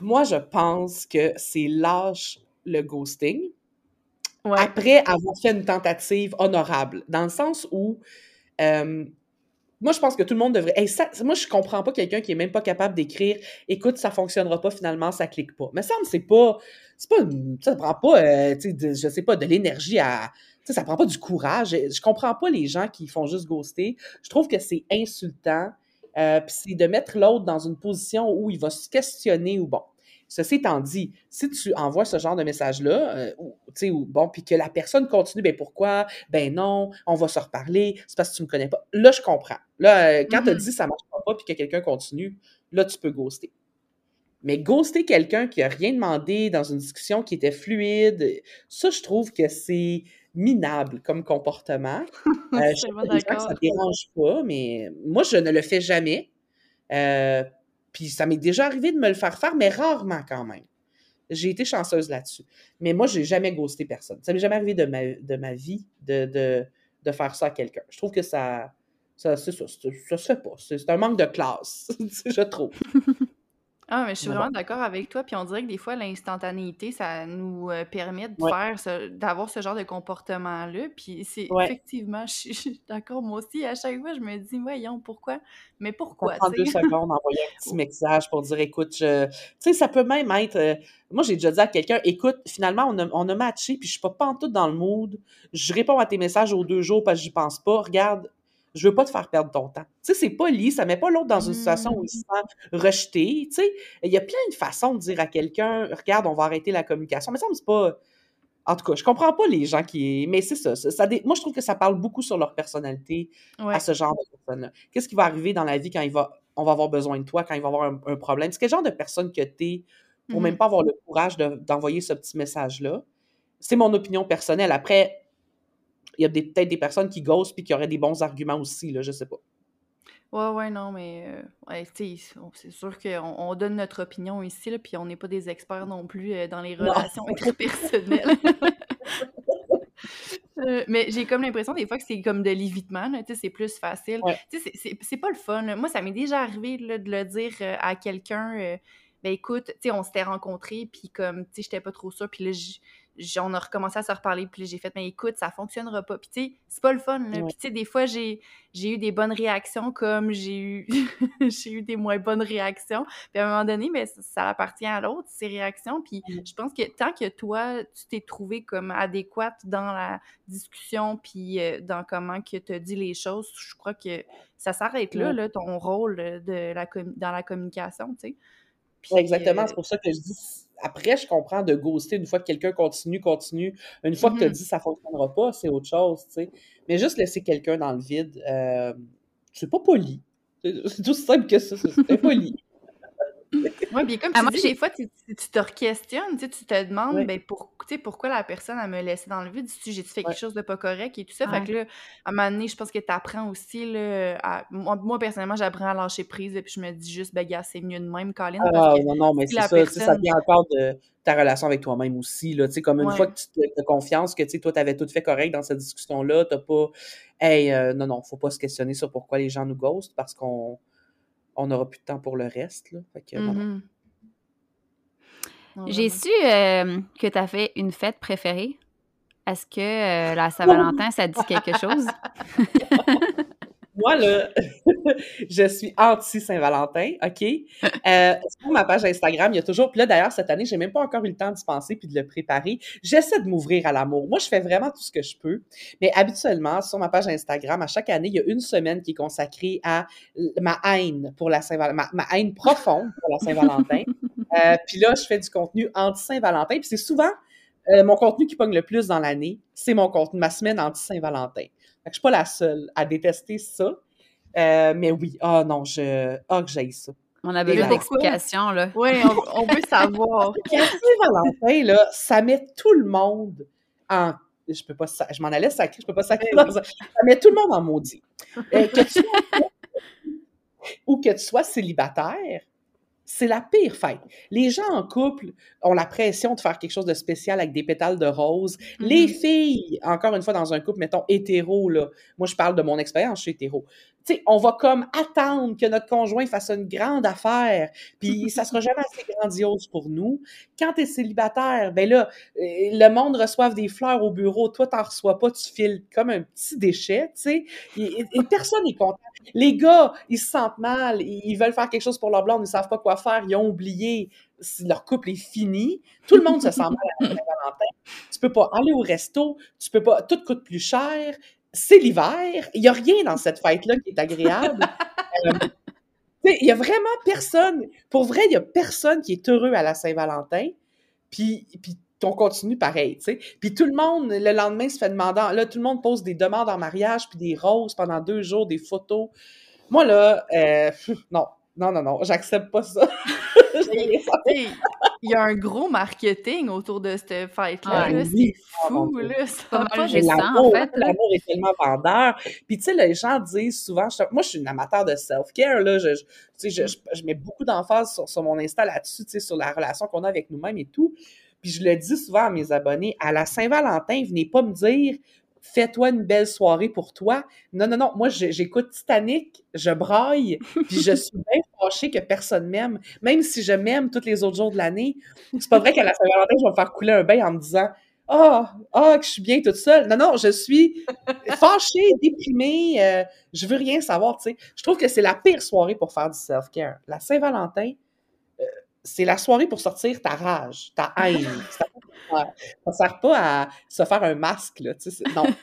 Moi, je pense que c'est lâche le ghosting après avoir fait une tentative honorable, dans le sens où euh, moi, je pense que tout le monde devrait. moi, je comprends pas quelqu'un qui est même pas capable d'écrire Écoute, ça fonctionnera pas finalement, ça clique pas. Mais ça me c'est pas. C'est pas. Ça prend pas, euh, je sais pas, de l'énergie à. ça prend pas du courage. Je comprends pas les gens qui font juste ghoster. Je trouve que c'est insultant. Euh, puis c'est de mettre l'autre dans une position où il va se questionner ou bon. Ceci étant dit, si tu envoies ce genre de message-là, euh, sais, ou bon, puis que la personne continue, ben pourquoi? Ben non, on va se reparler, c'est parce que tu me connais pas. Là, je comprends. Là, euh, quand tu as mm-hmm. dit ça marche pas, puis que quelqu'un continue, là, tu peux ghoster. Mais ghoster quelqu'un qui a rien demandé dans une discussion qui était fluide, ça, je trouve que c'est minable comme comportement. Euh, je sais pas que ça dérange pas, mais moi, je ne le fais jamais. Euh, puis ça m'est déjà arrivé de me le faire faire, mais rarement quand même. J'ai été chanceuse là-dessus. Mais moi, j'ai jamais ghosté personne. Ça m'est jamais arrivé de ma, de ma vie de, de, de faire ça à quelqu'un. Je trouve que ça, ça, ça, ça, ça se fait pas. C'est un manque de classe, je trouve. Ah, mais je suis vraiment d'accord avec toi. Puis on dirait que des fois, l'instantanéité, ça nous euh, permet de faire d'avoir ce genre de comportement-là. Puis c'est effectivement, je suis d'accord, moi aussi. À chaque fois, je me dis, voyons, pourquoi? Mais pourquoi? prendre deux secondes, envoyer un petit message pour dire, écoute, je... tu sais, ça peut même être. Euh, moi, j'ai déjà dit à quelqu'un, écoute, finalement, on a, on a matché, puis je suis pas tout dans le mood. Je réponds à tes messages aux deux jours parce que j'y pense pas. Regarde, je veux pas te faire perdre ton temps. Tu sais, c'est pas lié, ça met pas l'autre dans une situation où il se sent rejeté. Tu sais, il y a plein de façons de dire à quelqu'un, regarde, on va arrêter la communication. Mais ça me c'est pas. En tout cas, je comprends pas les gens qui. Mais c'est ça. ça, Moi, je trouve que ça parle beaucoup sur leur personnalité à ce genre de personnes-là. Qu'est-ce qui va arriver dans la vie quand il va... on va avoir besoin de toi, quand il va avoir un, problème? C'est quel genre de personne que tu es pour même mmh pas avoir le courage d'envoyer ce petit message-là? C'est mon opinion personnelle. Après, il y a peut-être des personnes qui ghostent puis qui auraient des bons arguments aussi, là, je sais pas. Ouais, ouais, non, mais euh, c'est sûr qu'on on donne notre opinion ici, là, puis on n'est pas des experts non plus euh, dans les relations interpersonnelles. Euh, mais j'ai comme l'impression des fois que c'est comme de l'évitement, c'est plus facile. C'est pas le fun. Moi, ça m'est déjà arrivé de le dire à quelqu'un, ben écoute, on s'était rencontrés, puis comme, tu sais, j'étais pas trop sûre, puis là, on a recommencé à se reparler, puis j'ai fait, mais écoute, ça fonctionnera pas. Puis tu sais, c'est pas le fun, Puis tu sais, des fois, j'ai eu des bonnes réactions comme j'ai eu, j'ai eu des moins bonnes réactions. Puis à un moment donné, mais ça, appartient à l'autre, ces réactions. Puis je pense que tant que toi, tu t'es trouvé comme adéquate dans la discussion, puis euh, dans comment que tu as dit les choses, je crois que ça s'arrête là, là, ton rôle de la dans la communication, tu sais. Exactement, c'est pour ça que je dis après, je comprends de ghoster une fois que quelqu'un continue, continue. Une fois que tu as mm-hmm. dit ça ne fonctionnera pas, c'est autre chose, tu sais. Mais juste laisser quelqu'un dans le vide, euh, c'est pas poli. C'est tout simple que ça, c'est poli. Oui, bien comme ah, tu dis, des fois, tu, te re-questionnes, tu, te demandes ben, pour, pourquoi la personne a me laissé dans le vide, si j'ai fait quelque chose de pas correct et tout ça? Fait que là, à un moment donné, je pense que tu apprends aussi, là, moi, personnellement, j'apprends à lâcher prise et puis je me dis juste, ben, gars, c'est mieux de même, Colin. Ah, non, non, mais c'est ça, ça vient encore de ta relation avec toi-même aussi, là, tu sais, comme une fois que tu as confiance que, tu sais, toi, tu avais tout fait correct dans cette discussion-là, t'as pas, hey, euh, non, non, faut pas se questionner sur pourquoi les gens nous ghostent parce qu'on on n'aura plus de temps pour le reste. Là. Mm-hmm. J'ai su euh, que tu as fait une fête préférée. Est-ce que euh, la Saint-Valentin, ça dit quelque chose? Moi, là, je suis anti-Saint-Valentin, OK? Euh, sur ma page Instagram, il y a toujours... Puis là, d'ailleurs, cette année, j'ai même pas encore eu le temps d'y penser puis de le préparer. J'essaie de m'ouvrir à l'amour. Moi, je fais vraiment tout ce que je peux. Mais habituellement, sur ma page Instagram, à chaque année, il y a une semaine qui est consacrée à ma haine pour la Saint-Valentin, ma, haine profonde pour la Saint-Valentin. Euh, puis là, je fais du contenu anti-Saint-Valentin. Puis c'est souvent euh, mon contenu qui pogne le plus dans l'année, c'est mon contenu, ma semaine anti-Saint-Valentin. Je suis pas la seule à détester ça. Euh, mais oui, ah oh non, je. Ah, que j'aille ça. On a besoin d'explications, là. Oui, on, veut savoir. Saint-Valentin, là, ça met tout le monde en je peux pas je m'en allais sacrer, je peux pas sacrer ça. Ça met tout le monde en maudit. Euh, que tu ou que tu sois célibataire, c'est la pire fête. Les gens en couple ont la pression de faire quelque chose de spécial avec des pétales de rose. Les mm-hmm. filles, encore une fois, dans un couple, mettons, hétéro, là, moi, je parle de mon expérience, je suis hétéro. Sais, on va comme attendre que notre conjoint fasse une grande affaire, puis ça sera jamais assez grandiose pour nous. Quand tu es célibataire, ben là, euh, le monde reçoit des fleurs au bureau, toi, t'en reçois pas, tu files comme un petit déchet, tu sais, et, personne n'est content. Les gars, ils se sentent mal, ils veulent faire quelque chose pour leur blonde, ils savent pas quoi faire, ils ont oublié si leur couple est fini. Tout le monde se sent mal à Saint-Valentin. Tu peux pas aller au resto, tu peux pas, tout coûte plus cher. C'est l'hiver, il y a rien dans cette fête-là qui est agréable. Euh, il y a vraiment personne, pour vrai, il y a personne qui est heureux à la Saint-Valentin. Puis, puis on continue pareil, tu sais. Puis tout le monde, le lendemain, se fait demander, là, tout le monde pose des demandes en mariage, puis des roses pendant deux jours, des photos. Moi, là, euh, non, non, non, non, j'accepte pas ça. Il y a un gros marketing autour de cette fête-là. Ah, c'est fou, là. Ça en fait. L'amour est tellement vendeur. Puis, tu sais, les gens disent souvent... moi, je suis une amateur de self-care, là. Je, je, je, je, mets beaucoup d'emphase sur, sur, mon Insta là-dessus, tu sais, sur la relation qu'on a avec nous-mêmes et tout. Puis je le dis souvent à mes abonnés, à la Saint-Valentin, venez pas me dire fais-toi une belle soirée pour toi. Non, non, non. Moi, j'écoute Titanic, je braille, puis je suis bien fâchée que personne m'aime. Même si je m'aime tous les autres jours de l'année, c'est pas vrai qu'à la Saint-Valentin, je vais me faire couler un bain en me disant Ah, oh, oh, que je suis bien toute seule. Non, non, je suis fâchée, déprimée, euh, je veux rien savoir, tu sais. Je trouve que c'est la pire soirée pour faire du self-care. La Saint-Valentin, c'est la soirée pour sortir ta rage, ta haine. ça, ne sert pas à se faire un masque, là. Tu sais, non.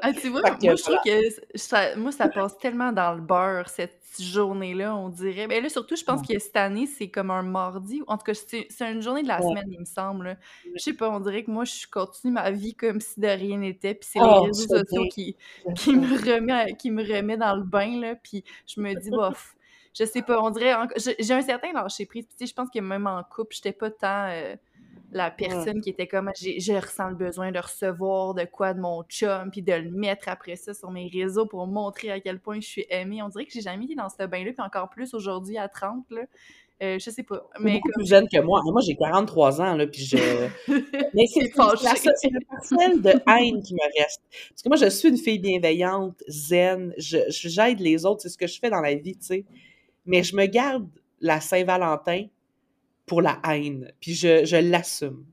Ah, tu vois, moi, je trouve que ça, moi, ça passe tellement dans le beurre, cette journée-là, on dirait. Mais ben là, surtout, je pense que cette année, c'est comme un mardi. En tout cas, c'est une journée de la semaine, il me semble. Je sais pas, on dirait que moi, je continue ma vie comme si de rien n'était. Puis c'est les oh, réseaux sociaux qui, qui, me remet, qui me remet dans le bain, là. Puis je me dis, bof, je sais pas, on dirait, j'ai un certain lâcher prise. Tu sais, je pense que même en couple, j'étais pas tant euh, la personne qui était comme, je ressens le besoin de recevoir de quoi de mon chum, puis de le mettre après ça sur mes réseaux pour montrer à quel point je suis aimée. On dirait que j'ai jamais été dans ce bain-là, puis encore plus aujourd'hui à 30, là. Euh, je sais pas. Mais beaucoup plus jeune que moi. Moi, j'ai 43 ans, là, puis je... mais c'est le parcelle de haine qui me reste. Parce que moi, je suis une fille bienveillante, zen, j'aide les autres, c'est ce que je fais dans la vie, tu sais mais je me garde la Saint-Valentin pour la haine, puis je, je l'assume.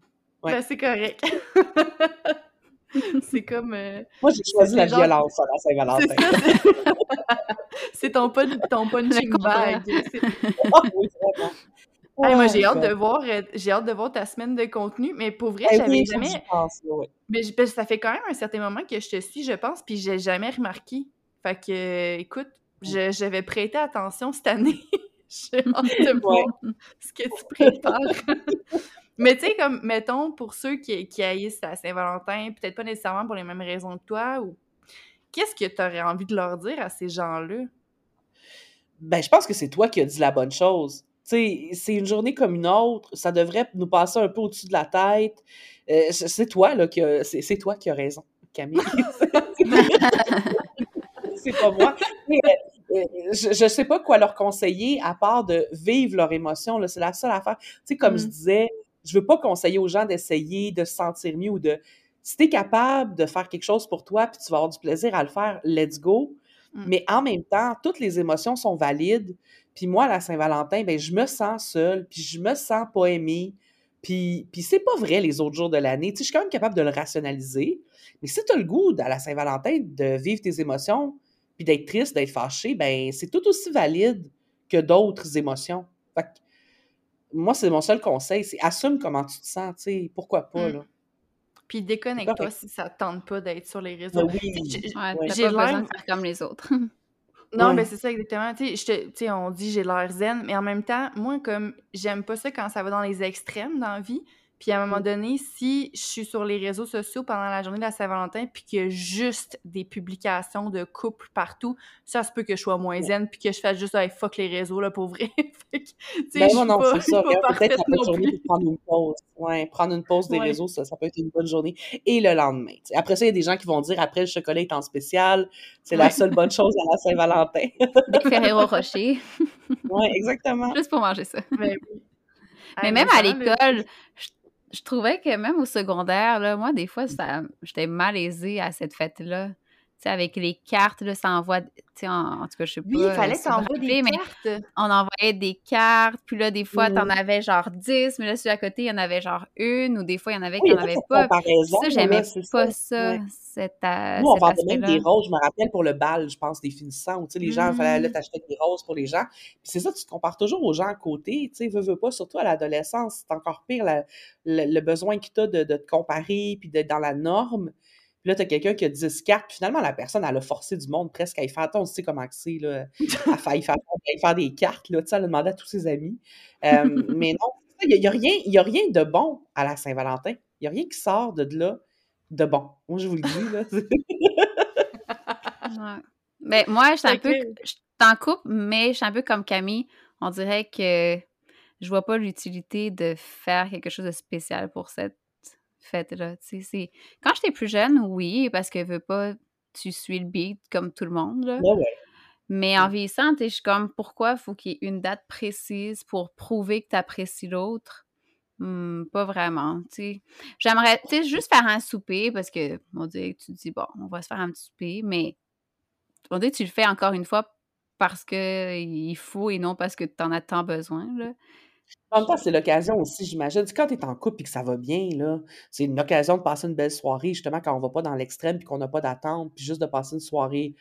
Ouais. Ben, c'est correct. c'est comme. Euh, Moi, j'ai choisi la violence à la Saint-Valentin. C'est ton, ton punching bag. oh, oui, moi, j'ai hâte de voir, euh, j'ai hâte de voir ta semaine de contenu, mais pour vrai, ben j'avais jamais. mais ben, ça fait quand même un certain moment que je te suis, je pense, puis j'ai jamais remarqué. Fait que, euh, écoute, j'avais prêté attention cette année. J'ai hâte de voir ce que tu prépares. Mais tu sais, comme, mettons, pour ceux qui, qui haïssent à Saint-Valentin, peut-être pas nécessairement pour les mêmes raisons que toi, ou qu'est-ce que tu aurais envie de leur dire à ces gens-là? Ben, je pense que c'est toi qui as dit la bonne chose. Tu sais, c'est une journée comme une autre, ça devrait nous passer un peu au-dessus de la tête. Euh, c'est toi, là, qui c'est toi qui as raison, Camille. c'est pas moi. Euh, euh, je ne sais pas quoi leur conseiller à part de vivre leur émotion. C'est la seule affaire. Tu sais, comme je mm. disais, je veux pas conseiller aux gens d'essayer de se sentir mieux ou de. Si tu es capable de faire quelque chose pour toi puis tu vas avoir du plaisir à le faire, let's go. Mm. Mais en même temps, toutes les émotions sont valides. Puis moi, la Saint-Valentin, ben, je me sens seule, puis je me sens pas aimée. Puis, puis c'est pas vrai les autres jours de l'année. Tu sais, je suis quand même capable de le rationaliser. Mais si tu as le goût à la Saint-Valentin de vivre tes émotions, puis d'être triste, d'être fâché, ben c'est tout aussi valide que d'autres émotions. Fait moi, c'est mon seul conseil, c'est assume comment tu te sens, tu sais, pourquoi pas, mmh. là. Puis déconnecte-toi si ça te tente pas d'être sur les réseaux. Ben oui. J'ai l'air de faire comme les autres. non, mais c'est ça exactement. Tu sais, on dit j'ai l'air zen, mais en même temps, moi, comme j'aime pas ça quand ça va dans les extrêmes dans la vie, Puis à un moment donné, si je suis sur les réseaux sociaux pendant la journée de la Saint-Valentin, puis qu'il y a juste des publications de couples partout, ça se peut que je sois moins zen, puis que je fasse juste hey, fuck les réseaux, là, pour vrai. fait que, ben non, non, c'est ça. Peut-être la journée pour prendre une pause. Ouais, prendre une pause des réseaux, ça, ça peut être une bonne journée. Et le lendemain. Après ça, il y a des gens qui vont dire après le chocolat est en spécial, c'est la seule bonne chose à la Saint-Valentin. Des Ferrero Rocher. oui, exactement. Juste pour manger ça. Ben Mais, même à l'école, je, trouvais que même au secondaire, là, moi, des fois, j'étais malaisée à cette fête-là avec les cartes, là, ça envoie, en, en tout cas, je sais pas. Oui, il fallait s'envoyer des cartes. On envoyait des cartes, puis là, des fois, t'en avais genre 10, mais là, sur à côté, il y en avait genre une, ou des fois, il y en avait qui n'en avaient pas. Ça, j'aimais pas ça, ouais. cette, euh, Nous, on vendait même des roses, je me rappelle, pour le bal, je pense, des finissants, où, tu sais, les gens, il fallait aller mmh. t'acheter des roses pour les gens. Puis c'est ça, tu te compares toujours aux gens à côté, tu sais, veux, veux pas, surtout à l'adolescence, c'est encore pire, le, besoin que tu as de, de, te comparer, puis d'être dans la norme. Puis là, tu as quelqu'un qui a 10 cartes, puis finalement, la personne, elle a forcé du monde presque à y faire. Attends, on sait comment c'est, là, à faire, faire, faire, des cartes, là, tu sais, elle a demandé à tous ses amis. Euh, mais non, il n'y a, rien, a rien de bon à la Saint-Valentin. Il n'y a rien qui sort de là de bon. Moi, je vous le dis, là. Mais ben, moi, je suis un peu... Je t'en coupe, mais je suis un peu comme Camille. On dirait que je vois pas l'utilité de faire quelque chose de spécial pour cette fête-là. Quand j'étais plus jeune, oui, parce que veux pas, tu suis le beat comme tout le monde. Là. Mais en vieillissant, je suis comme, pourquoi il faut qu'il y ait une date précise pour prouver que tu apprécies l'autre? Hmm, pas vraiment, tu J'aimerais, juste faire un souper parce que, on dit, tu dis, bon, on va se faire un petit souper, mais on dit, tu le fais encore une fois parce qu'il faut et non parce que tu en as tant besoin, là. En même temps, c'est l'occasion aussi, j'imagine. Quand tu es en couple et que ça va bien, là, c'est une occasion de passer une belle soirée, justement, quand on va pas dans l'extrême et qu'on n'a pas d'attente, puis juste de passer une soirée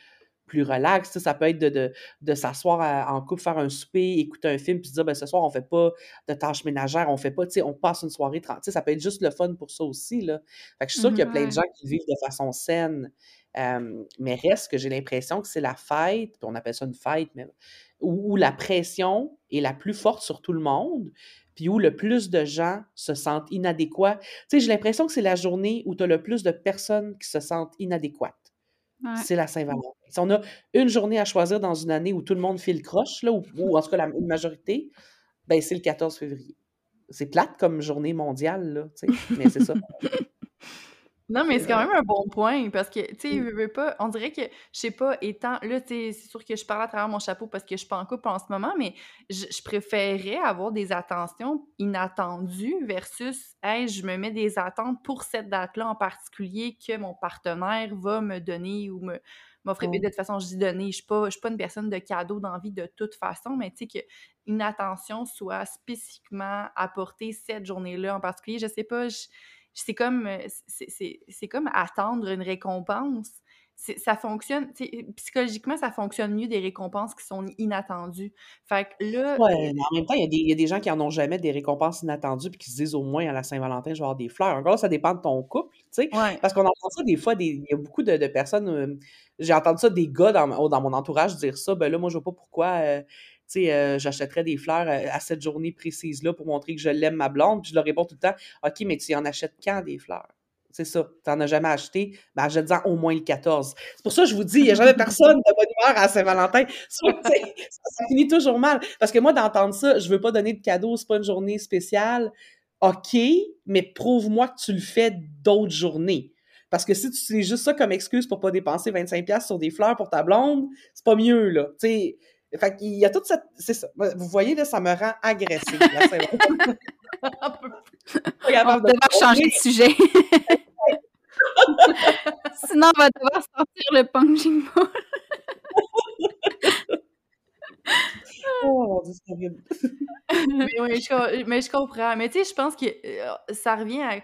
plus relaxe. Ça peut être de, de, s'asseoir en couple, faire un souper, écouter un film, puis se dire, ben, ce soir, on fait pas de tâches ménagères, on fait pas, on passe une soirée sais Ça peut être juste le fun pour ça aussi. Là. Fait que je suis sûre qu'il y a plein de gens qui vivent de façon saine. mais reste que j'ai l'impression que c'est la fête, puis on appelle ça une fête, mais où, la pression est la plus forte sur tout le monde, puis où le plus de gens se sentent inadéquats. Tu sais, j'ai l'impression que c'est la journée où tu as le plus de personnes qui se sentent inadéquates. C'est la Saint-Valentin. Si on a une journée à choisir dans une année où tout le monde file croche, là, ou, en tout cas la, une majorité, ben c'est le 14 février. C'est plate comme journée mondiale, là, mais c'est ça. Non, mais c'est quand même un bon point parce que, tu sais, pas, on dirait que, je sais pas, étant, là, tu c'est sûr que je parle à travers mon chapeau parce que je suis pas en couple en ce moment, mais je, préférerais avoir des attentions inattendues versus, hey, je me mets des attentes pour cette date-là en particulier que mon partenaire va me donner ou me m'offrir. De toute façon, je dis donner, je suis pas, je suis pas une personne de cadeau d'envie de toute façon, mais tu sais, qu'une attention soit spécifiquement apportée cette journée-là en particulier, je sais pas, je c'est comme, euh, c'est comme attendre une récompense. Ça fonctionne, psychologiquement, ça fonctionne mieux des récompenses qui sont inattendues. Fait que là. Ouais, mais en même temps, il y, a des gens qui en ont jamais des récompenses inattendues puis qui se disent au moins à la Saint-Valentin, je vais avoir des fleurs. Encore là, ça dépend de ton couple, tu sais. Parce qu'on entend ça des fois, il y a beaucoup de, personnes. Euh, j'ai entendu ça des gars dans, dans, mon entourage dire ça. Ben là, moi, je vois pas pourquoi. Euh, sais, euh, j'achèterais des fleurs euh, à, cette journée précise-là pour montrer que je l'aime, ma blonde. Puis je leur réponds tout le temps, OK, mais tu en achètes quand des fleurs? C'est ça. Tu n'en as jamais acheté, ben achète-en au moins le 14. C'est pour ça que je vous dis, il n'y a jamais personne de bonne humeur à Saint-Valentin. Ça, ça, finit toujours mal. Parce que moi, d'entendre ça, je veux pas donner de cadeau, c'est pas une journée spéciale. OK, mais prouve-moi que tu le fais d'autres journées. Parce que si tu utilises juste ça comme excuse pour pas dépenser 25$ sur des fleurs pour ta blonde, c'est pas mieux, là. Tu fait qu'il y a toute cette. C'est ça. Vous voyez, là, ça me rend agressive. on va devoir changer de sujet. Sinon, on va devoir sortir le punching ball. oh mon dieu, c'est horrible. mais, oui, je, mais je comprends. Mais tu sais, je pense que euh, ça revient à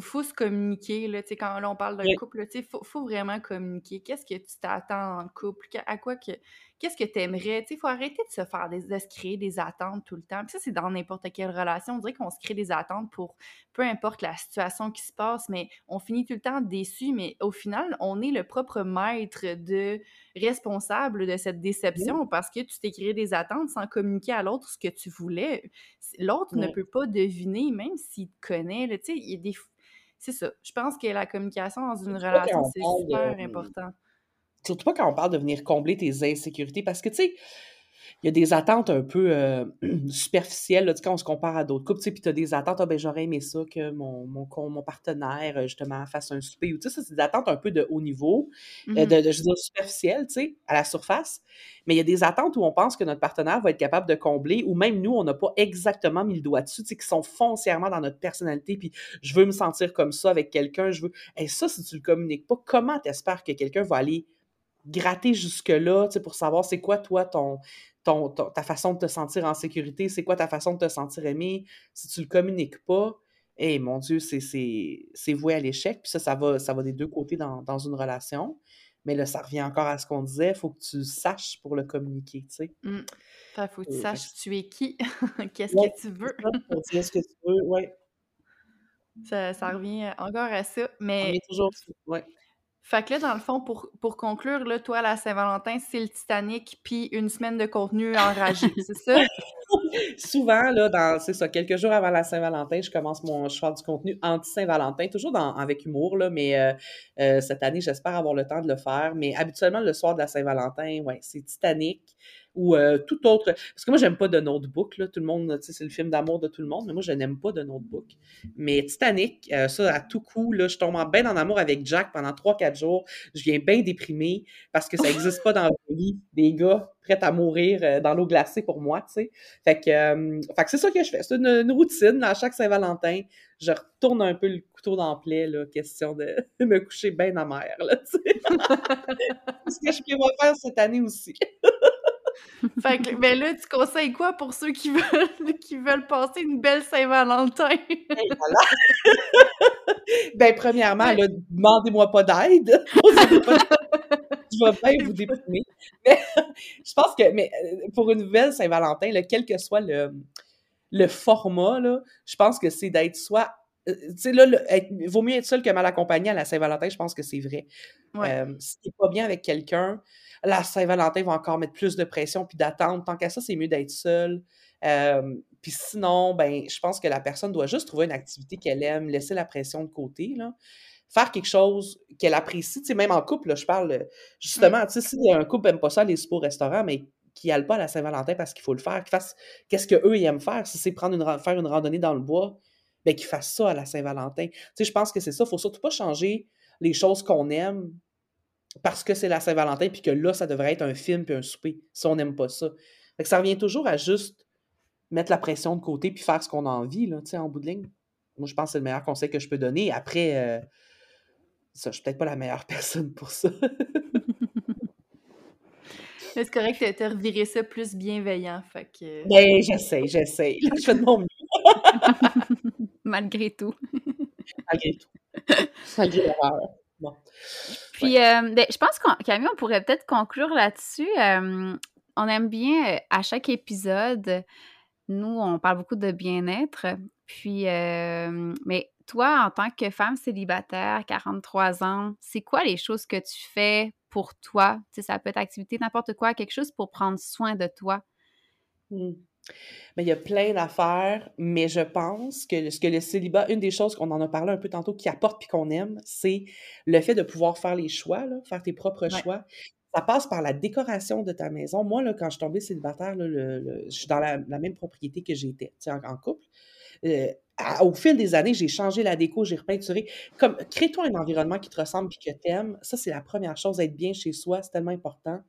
faut se communiquer, là, tu sais, quand là, on parle d'un couple, tu sais, faut, faut vraiment communiquer. Qu'est-ce que tu t'attends en couple? À quoi que... Qu'est-ce que tu aimerais? Tu sais, il faut arrêter de se faire des... de se créer des attentes tout le temps. Puis ça, c'est dans n'importe quelle relation. On dirait qu'on se crée des attentes pour peu importe la situation qui se passe, mais on finit tout le temps déçu. Mais au final, on est le propre maître de responsable de cette déception parce que tu t'es créé des attentes sans communiquer à l'autre ce que tu voulais. L'autre ne peut pas deviner, même s'il te connaît. Tu sais, il y a des c'est ça. Je pense que la communication dans une relation, c'est super important. Surtout pas quand on parle de venir combler tes insécurités, parce que, tu sais, il y a des attentes un peu euh, superficielles, là, quand on se compare à d'autres couples, puis tu as des attentes, ah, ben j'aurais aimé ça que mon, mon, mon partenaire, euh, justement, fasse un souper, ou tu sais, ça, c'est des attentes un peu de haut niveau, euh, mm-hmm. de, je veux dire, superficielles, tu sais, à la surface, mais il y a des attentes où on pense que notre partenaire va être capable de combler, ou même nous, on n'a pas exactement mis le doigt dessus, tu sais, qui sont foncièrement dans notre personnalité, puis je veux me sentir comme ça avec quelqu'un, je veux... Et ça, si tu le communiques pas, comment t'espères que quelqu'un va aller gratter jusque-là, tu sais, pour savoir c'est quoi, toi, ton, ta façon de te sentir en sécurité, c'est quoi ta façon de te sentir aimé? Si tu le communiques pas, eh mon Dieu, c'est voué à l'échec. Puis ça, ça va, ça va des deux côtés dans, une relation. Mais là, ça revient encore à ce qu'on disait, il faut que tu saches pour le communiquer, tu sais. Mmh. Il faut que tu saches tu es qui, qu'est-ce que tu veux? Qu'est-ce que tu veux, oui. Ça, ça, revient encore à ça, mais... toujours, ouais. Fait que là, dans le fond, pour, pour conclure, là, toi, la Saint-Valentin, c'est le Titanic, puis une semaine de contenu enragé, c'est ça? Souvent, là, dans, c'est ça, quelques jours avant la Saint-Valentin, je commence mon, je du contenu anti-Saint-Valentin, toujours dans, avec humour, là, mais euh, euh, cette année, j'espère avoir le temps de le faire. Mais habituellement, le soir de la Saint-Valentin, ouais, c'est Titanic ou euh, tout autre. Parce que moi, j'aime pas de notebook. Là. Tout le monde, c'est le film d'amour de tout le monde, mais moi, je n'aime pas de notebook. Mais Titanic, euh, ça, à tout coup, là, je tombe en bien en amour avec Jack pendant 3-4 jours. Je viens bien déprimé parce que ça n'existe pas dans la vie des gars prêts à mourir euh, dans l'eau glacée pour moi, tu sais. Fait que, fait que c'est ça que je fais. C'est une, routine. À chaque Saint-Valentin, je retourne un peu le couteau dans le plaie, là, question de me coucher bien amère, là, tu sais. c'est ce que je prévois faire cette année aussi. fait que, mais là, tu conseilles quoi pour ceux qui veulent, qui veulent passer une belle Saint-Valentin? voilà. ben, premièrement, là, demandez-moi pas d'aide. je vais bien vous déprimer. Mais je pense que mais, euh, pour une nouvelle Saint-Valentin, quel que soit le, le format, là, je pense que c'est d'être soit tu sais, là, il vaut mieux être seul que mal accompagné à la Saint-Valentin, je pense que c'est vrai. Euh, si t'es pas bien avec quelqu'un, la Saint-Valentin va encore mettre plus de pression puis d'attendre. Tant qu'à ça, c'est mieux d'être seul. Euh, puis sinon, ben, je pense que la personne doit juste trouver une activité qu'elle aime, laisser la pression de côté, là. Faire quelque chose qu'elle apprécie, tu sais, même en couple, là, je parle, justement, tu sais, si un couple n'aime pas ça, les super au restaurant, mais qui n'aille pas à la Saint-Valentin parce qu'il faut le faire, qu'il fasse qu'est-ce qu'eux, ils aiment faire. Si c'est prendre une, faire une randonnée dans le bois, ben, qu'ils fassent ça à la Saint-Valentin. Tu sais, je pense que c'est ça. Il faut surtout pas changer les choses qu'on aime parce que c'est la Saint-Valentin, puis que là, ça devrait être un film puis un souper, si on n'aime pas ça. Fait que ça revient toujours à juste mettre la pression de côté puis faire ce qu'on a envie, là, tu sais, en bout de ligne. Moi, je pense que c'est le meilleur conseil que je peux donner. Après, euh, ça, je suis peut-être pas la meilleure personne pour ça. c'est correct de te revirer ça plus bienveillant, fait que... Ben, j'essaie, j'essaie. Je fais de mon mieux. Malgré tout. Malgré tout. Malgré. Bon. Puis, euh, ben, je pense qu'on, Camille, on pourrait peut-être conclure là-dessus. Euh, on aime bien, euh, à chaque épisode, nous, on parle beaucoup de bien-être. Puis, mais toi, en tant que femme célibataire, 43 ans, c'est quoi les choses que tu fais pour toi? Tu sais, ça peut être activité, n'importe quoi, quelque chose pour prendre soin de toi. Mmh. Mais il y a plein d'affaires, mais je pense que ce que le célibat, une des choses qu'on en a parlé un peu tantôt, qui apporte puis qu'on aime, c'est le fait de pouvoir faire les choix, faire tes propres choix. Ça passe par la décoration de ta maison. Moi, là, quand je suis tombée célibataire, je suis dans la, même propriété que j'étais, en, en couple. Euh, au fil des années, j'ai changé la déco, j'ai repeinturé. Comme, crée-toi un environnement qui te ressemble et que tu aimes. Ça, c'est la première chose, être bien chez soi, c'est tellement important.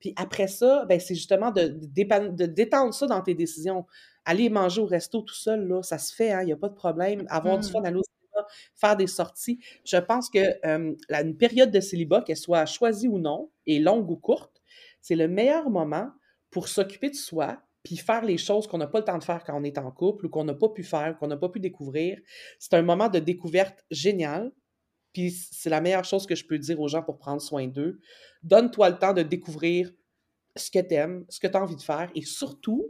Puis après ça, ben, c'est justement de, de, détendre ça dans tes décisions. Aller manger au resto tout seul, là, ça se fait, il hein, n'y a pas de problème. Avoir du mmh. fun, aller au cinéma, faire des sorties. Je pense que une période de célibat, qu'elle soit choisie ou non, et longue ou courte, c'est le meilleur moment pour s'occuper de soi, puis faire les choses qu'on n'a pas le temps de faire quand on est en couple ou qu'on n'a pas pu faire, qu'on n'a pas pu découvrir. C'est un moment de découverte génial. Puis c'est la meilleure chose que je peux dire aux gens pour prendre soin d'eux. Donne-toi le temps de découvrir ce que tu aimes, ce que tu as envie de faire et surtout,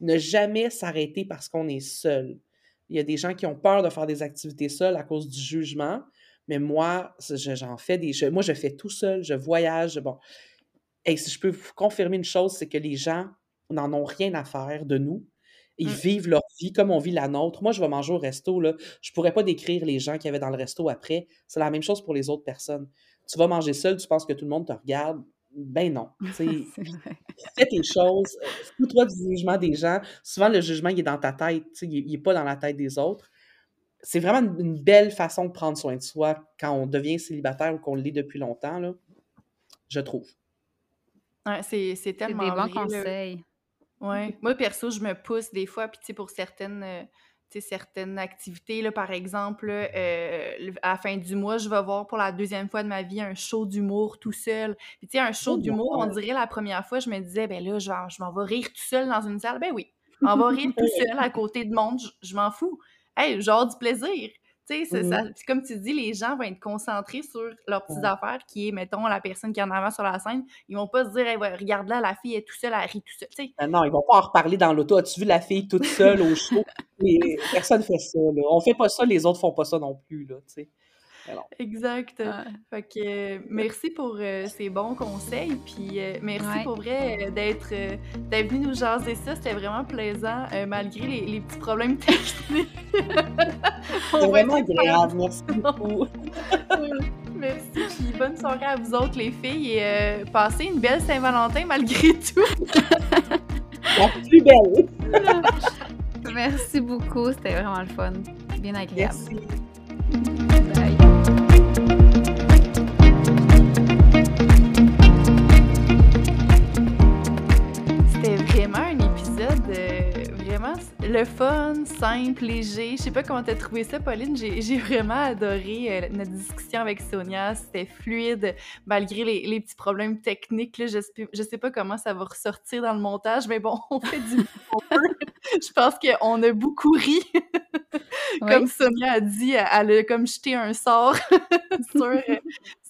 ne jamais s'arrêter parce qu'on est seul. Il y a des gens qui ont peur de faire des activités seules à cause du jugement, mais moi, j'en fais des. moi, je fais tout seul, je voyage. Bon. Et si je peux vous confirmer une chose, c'est que les gens n'en ont rien à faire de nous. Ils mmh. vivent leur vie comme on vit la nôtre. Moi, je vais manger au resto, là. Je pourrais pas décrire les gens qui avaient dans le resto après. C'est la même chose pour les autres personnes. Tu vas manger seul, tu penses que tout le monde te regarde. Ben non. fais tes choses. Euh, fous-toi du jugement des gens. Souvent, le jugement, il est dans ta tête. Il n'est pas dans la tête des autres. C'est vraiment une, belle façon de prendre soin de soi quand on devient célibataire ou qu'on le l'est depuis longtemps, là, je trouve. Ouais, c'est tellement. des bons conseils. Ouais. Moi, perso, je me pousse des fois, puis tu sais, pour certaines, euh, certaines activités, là, par exemple, euh, à la fin du mois, je vais voir pour la deuxième fois de ma vie un show d'humour tout seul. Puis tu sais, un show oh, d'humour, on dirait la première fois, je me disais, ben là, je, je m'en vais rire tout seul dans une salle. Ben oui, m'en vais rire tout seul à côté de monde, je, je m'en fous. Hey, genre du plaisir. Tu sais, mmh comme tu dis, les gens vont être concentrés sur leurs petites affaires, qui est, mettons, la personne qui est en avant sur la scène. Ils vont pas se dire, regarde là, la fille est tout seule, elle rit tout seul. Ben non, ils vont pas en reparler dans l'auto. As-tu vu la fille toute seule au show? Et personne fait ça. Là. On fait pas ça, les autres font pas ça non plus. Là, sais. Exact. Fait que merci pour euh, ces bons conseils. Puis euh, merci pour vrai euh, d'être d'être venu nous jaser ça. C'était vraiment plaisant, malgré les, petits problèmes techniques. C'est vraiment agréable. Merci beaucoup. merci. Puis bonne soirée à vous autres, les filles. Et passez une belle Saint-Valentin malgré tout. La plus belle. merci beaucoup. C'était vraiment le fun. Bien agréable. Merci. Le fun, simple, léger. Je sais pas comment t'as trouvé ça, Pauline. J'ai vraiment adoré euh, notre discussion avec Sonia. C'était fluide, malgré les, petits problèmes techniques. Là, je, je sais pas comment ça va ressortir dans le montage, mais bon, on fait du Je pense qu'on a beaucoup ri. comme Sonia a dit, elle a comme jeté un sort sur,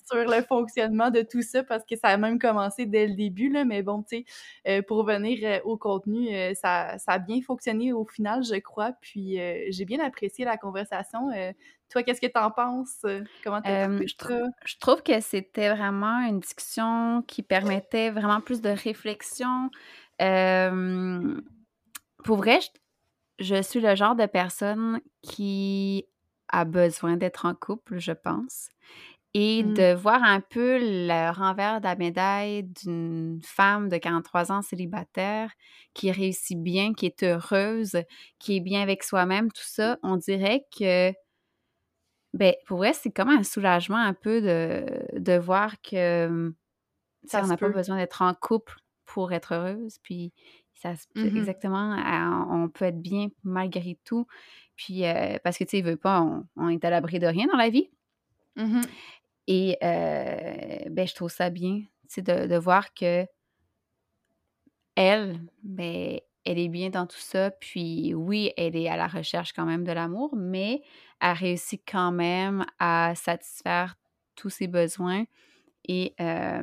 sur le fonctionnement de tout ça parce que ça a même commencé dès le début, là, mais bon, tu sais, euh, pour revenir euh, au contenu, euh, ça, ça, a bien fonctionné au final, je crois, puis j'ai bien apprécié la conversation. toi, qu'est-ce que tu en penses? Comment t'as trouvé je, je trouve que c'était vraiment une discussion qui permettait vraiment plus de réflexion. pour vrai, je suis le genre de personne qui a besoin d'être en couple, je pense et mmh. de voir un peu le renvers de la médaille d'une femme de 43 ans célibataire qui réussit bien, qui est heureuse, qui est bien avec soi-même, tout ça, on dirait que, ben, pour vrai, c'est comme un soulagement un peu de, de voir que mmh, ça on n'a pas besoin d'être en couple pour être heureuse, puis ça mmh exactement, on peut être bien malgré tout, puis parce que, tu sais, veut pas, on, est à l'abri de rien dans la vie. Et ben, je trouve ça bien, de, de voir que elle, ben, elle est bien dans tout ça. Puis oui, elle est à la recherche quand même de l'amour, mais elle réussit quand même à satisfaire tous ses besoins et à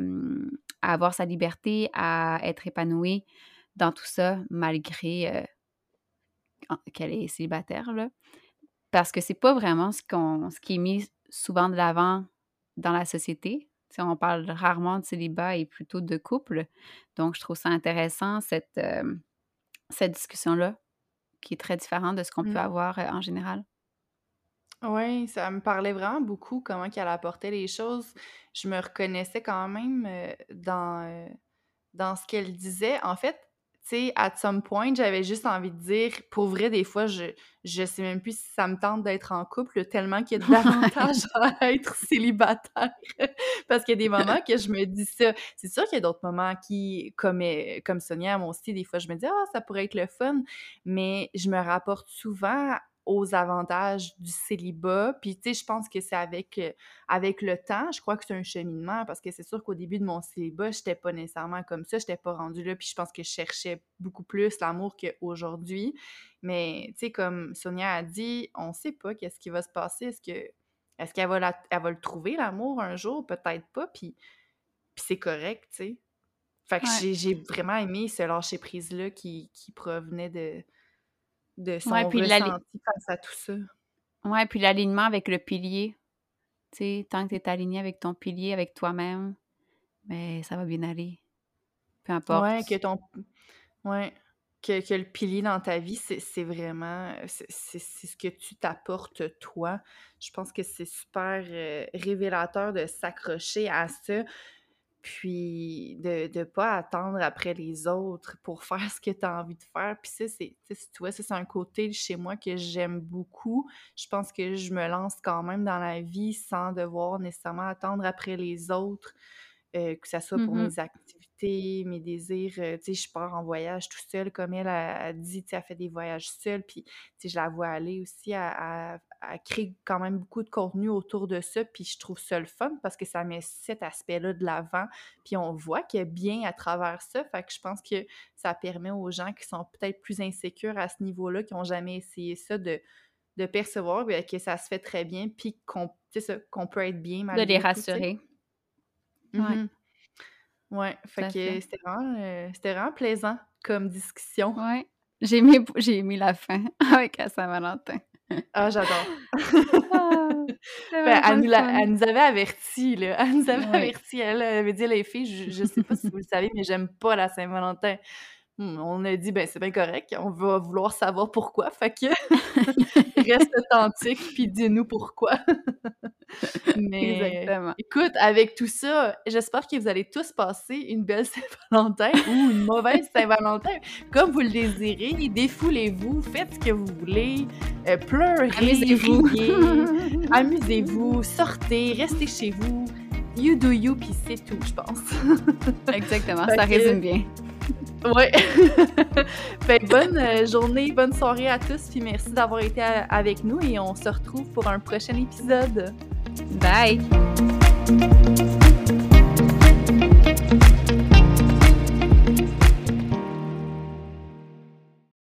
avoir sa liberté, à être épanouie dans tout ça, malgré qu'elle est célibataire. Là. Parce que c'est pas vraiment ce, qu'on, ce qui est mis souvent de l'avant dans la société. on parle rarement de célibat et plutôt de couple. Donc, je trouve ça intéressant, cette, euh, cette discussion-là, qui est très différente de ce qu'on peut mmh. avoir euh, en général. Oui, ça me parlait vraiment beaucoup comment qu'elle apportait les choses. Je me reconnaissais quand même euh, dans, dans ce qu'elle disait. En fait, sais, at some point, j'avais juste envie de dire, pour vrai, des fois, je, je sais même plus si ça me tente d'être en couple, tellement qu'il y a de l'avantage à être célibataire. Parce qu'il y a des moments que je me dis ça. C'est sûr qu'il y a d'autres moments qui, comme, euh, comme Sonia, moi aussi, des fois, je me dis, ah, ça pourrait être le fun. Mais je me rapporte souvent aux avantages du célibat. Puis, tu sais, je pense que c'est avec, euh, avec le temps, je crois que c'est un cheminement, parce que c'est sûr qu'au début de mon célibat, j'étais pas nécessairement comme ça, j'étais pas rendue là, puis je pense que je cherchais beaucoup plus l'amour qu'aujourd'hui. Mais, tu sais, comme Sonia a dit, on sait pas qu'est-ce qui va se passer. Est-ce que est-ce qu'elle va, elle va le trouver, l'amour, un jour? Peut-être pas, puis, puis c'est correct, tu sais. Fait que j'ai vraiment aimé ce lâcher-prise-là qui, qui provenait de, de son ouais, puis ressenti face à tout ça. Ouais, puis l'alignement avec le pilier. Tu sais, tant que tu es aligné avec ton pilier, avec toi-même, ben ça va bien aller. Peu importe. Ouais, que ton... Ouais, que, que le pilier dans ta vie, c'est vraiment... C'est ce que tu t'apportes toi. Je pense que c'est super euh, révélateur de s'accrocher à ça puis de ne pas attendre après les autres pour faire ce que tu as envie de faire. Puis ça, c'est, tu vois, ça, c'est un côté chez moi que j'aime beaucoup. Je pense que je me lance quand même dans la vie sans devoir nécessairement attendre après les autres, euh, que ce soit pour mmh mes activités, mes désirs. Euh, tu sais, je pars en voyage tout seul, comme elle a, dit, tu sais, elle fait des voyages seule, puis tu sais, je la vois aller aussi à, elle crée quand même beaucoup de contenu autour de ça, puis je trouve ça le fun parce que ça met cet aspect-là de l'avant, puis on voit qu'il y a bien à travers ça, fait que je pense que ça permet aux gens qui sont peut-être plus insécures à ce niveau-là, qui n'ont jamais essayé ça, de, de percevoir ben, que ça se fait très bien, puis qu'on qu'on peut être bien malgré De les rassurer. Mmh ouais. fait que c'était vraiment, euh, vraiment plaisant comme discussion. Ouais. J'ai aimé, j'ai aimé la fin avec Saint-Valentin. Ah, j'adore. Ah, ben, elle, nous elle, nous avait averti, là. Elle nous avait averti. Elle avait dit, les filles, je, ne sais pas si vous le savez, mais j'aime pas la Saint-Valentin. Hmm, on a dit, ben c'est bien correct, on va vouloir savoir pourquoi, fait que reste authentique, puis dis-nous pourquoi. Mais écoute, avec tout ça, j'espère que vous allez tous passer une belle Saint-Valentin ou une mauvaise Saint-Valentin, comme vous le désirez. Défoulez-vous, faites ce que vous voulez, euh, pleurez, amusez-vous, amusez-vous, sortez, restez chez vous. You do you, puis c'est tout, je pense. Exactement, ça résume bien. Ouais. fait bonne euh, journée, bonne soirée à tous, puis merci d'avoir été avec nous et on se retrouve pour un prochain épisode. Bye.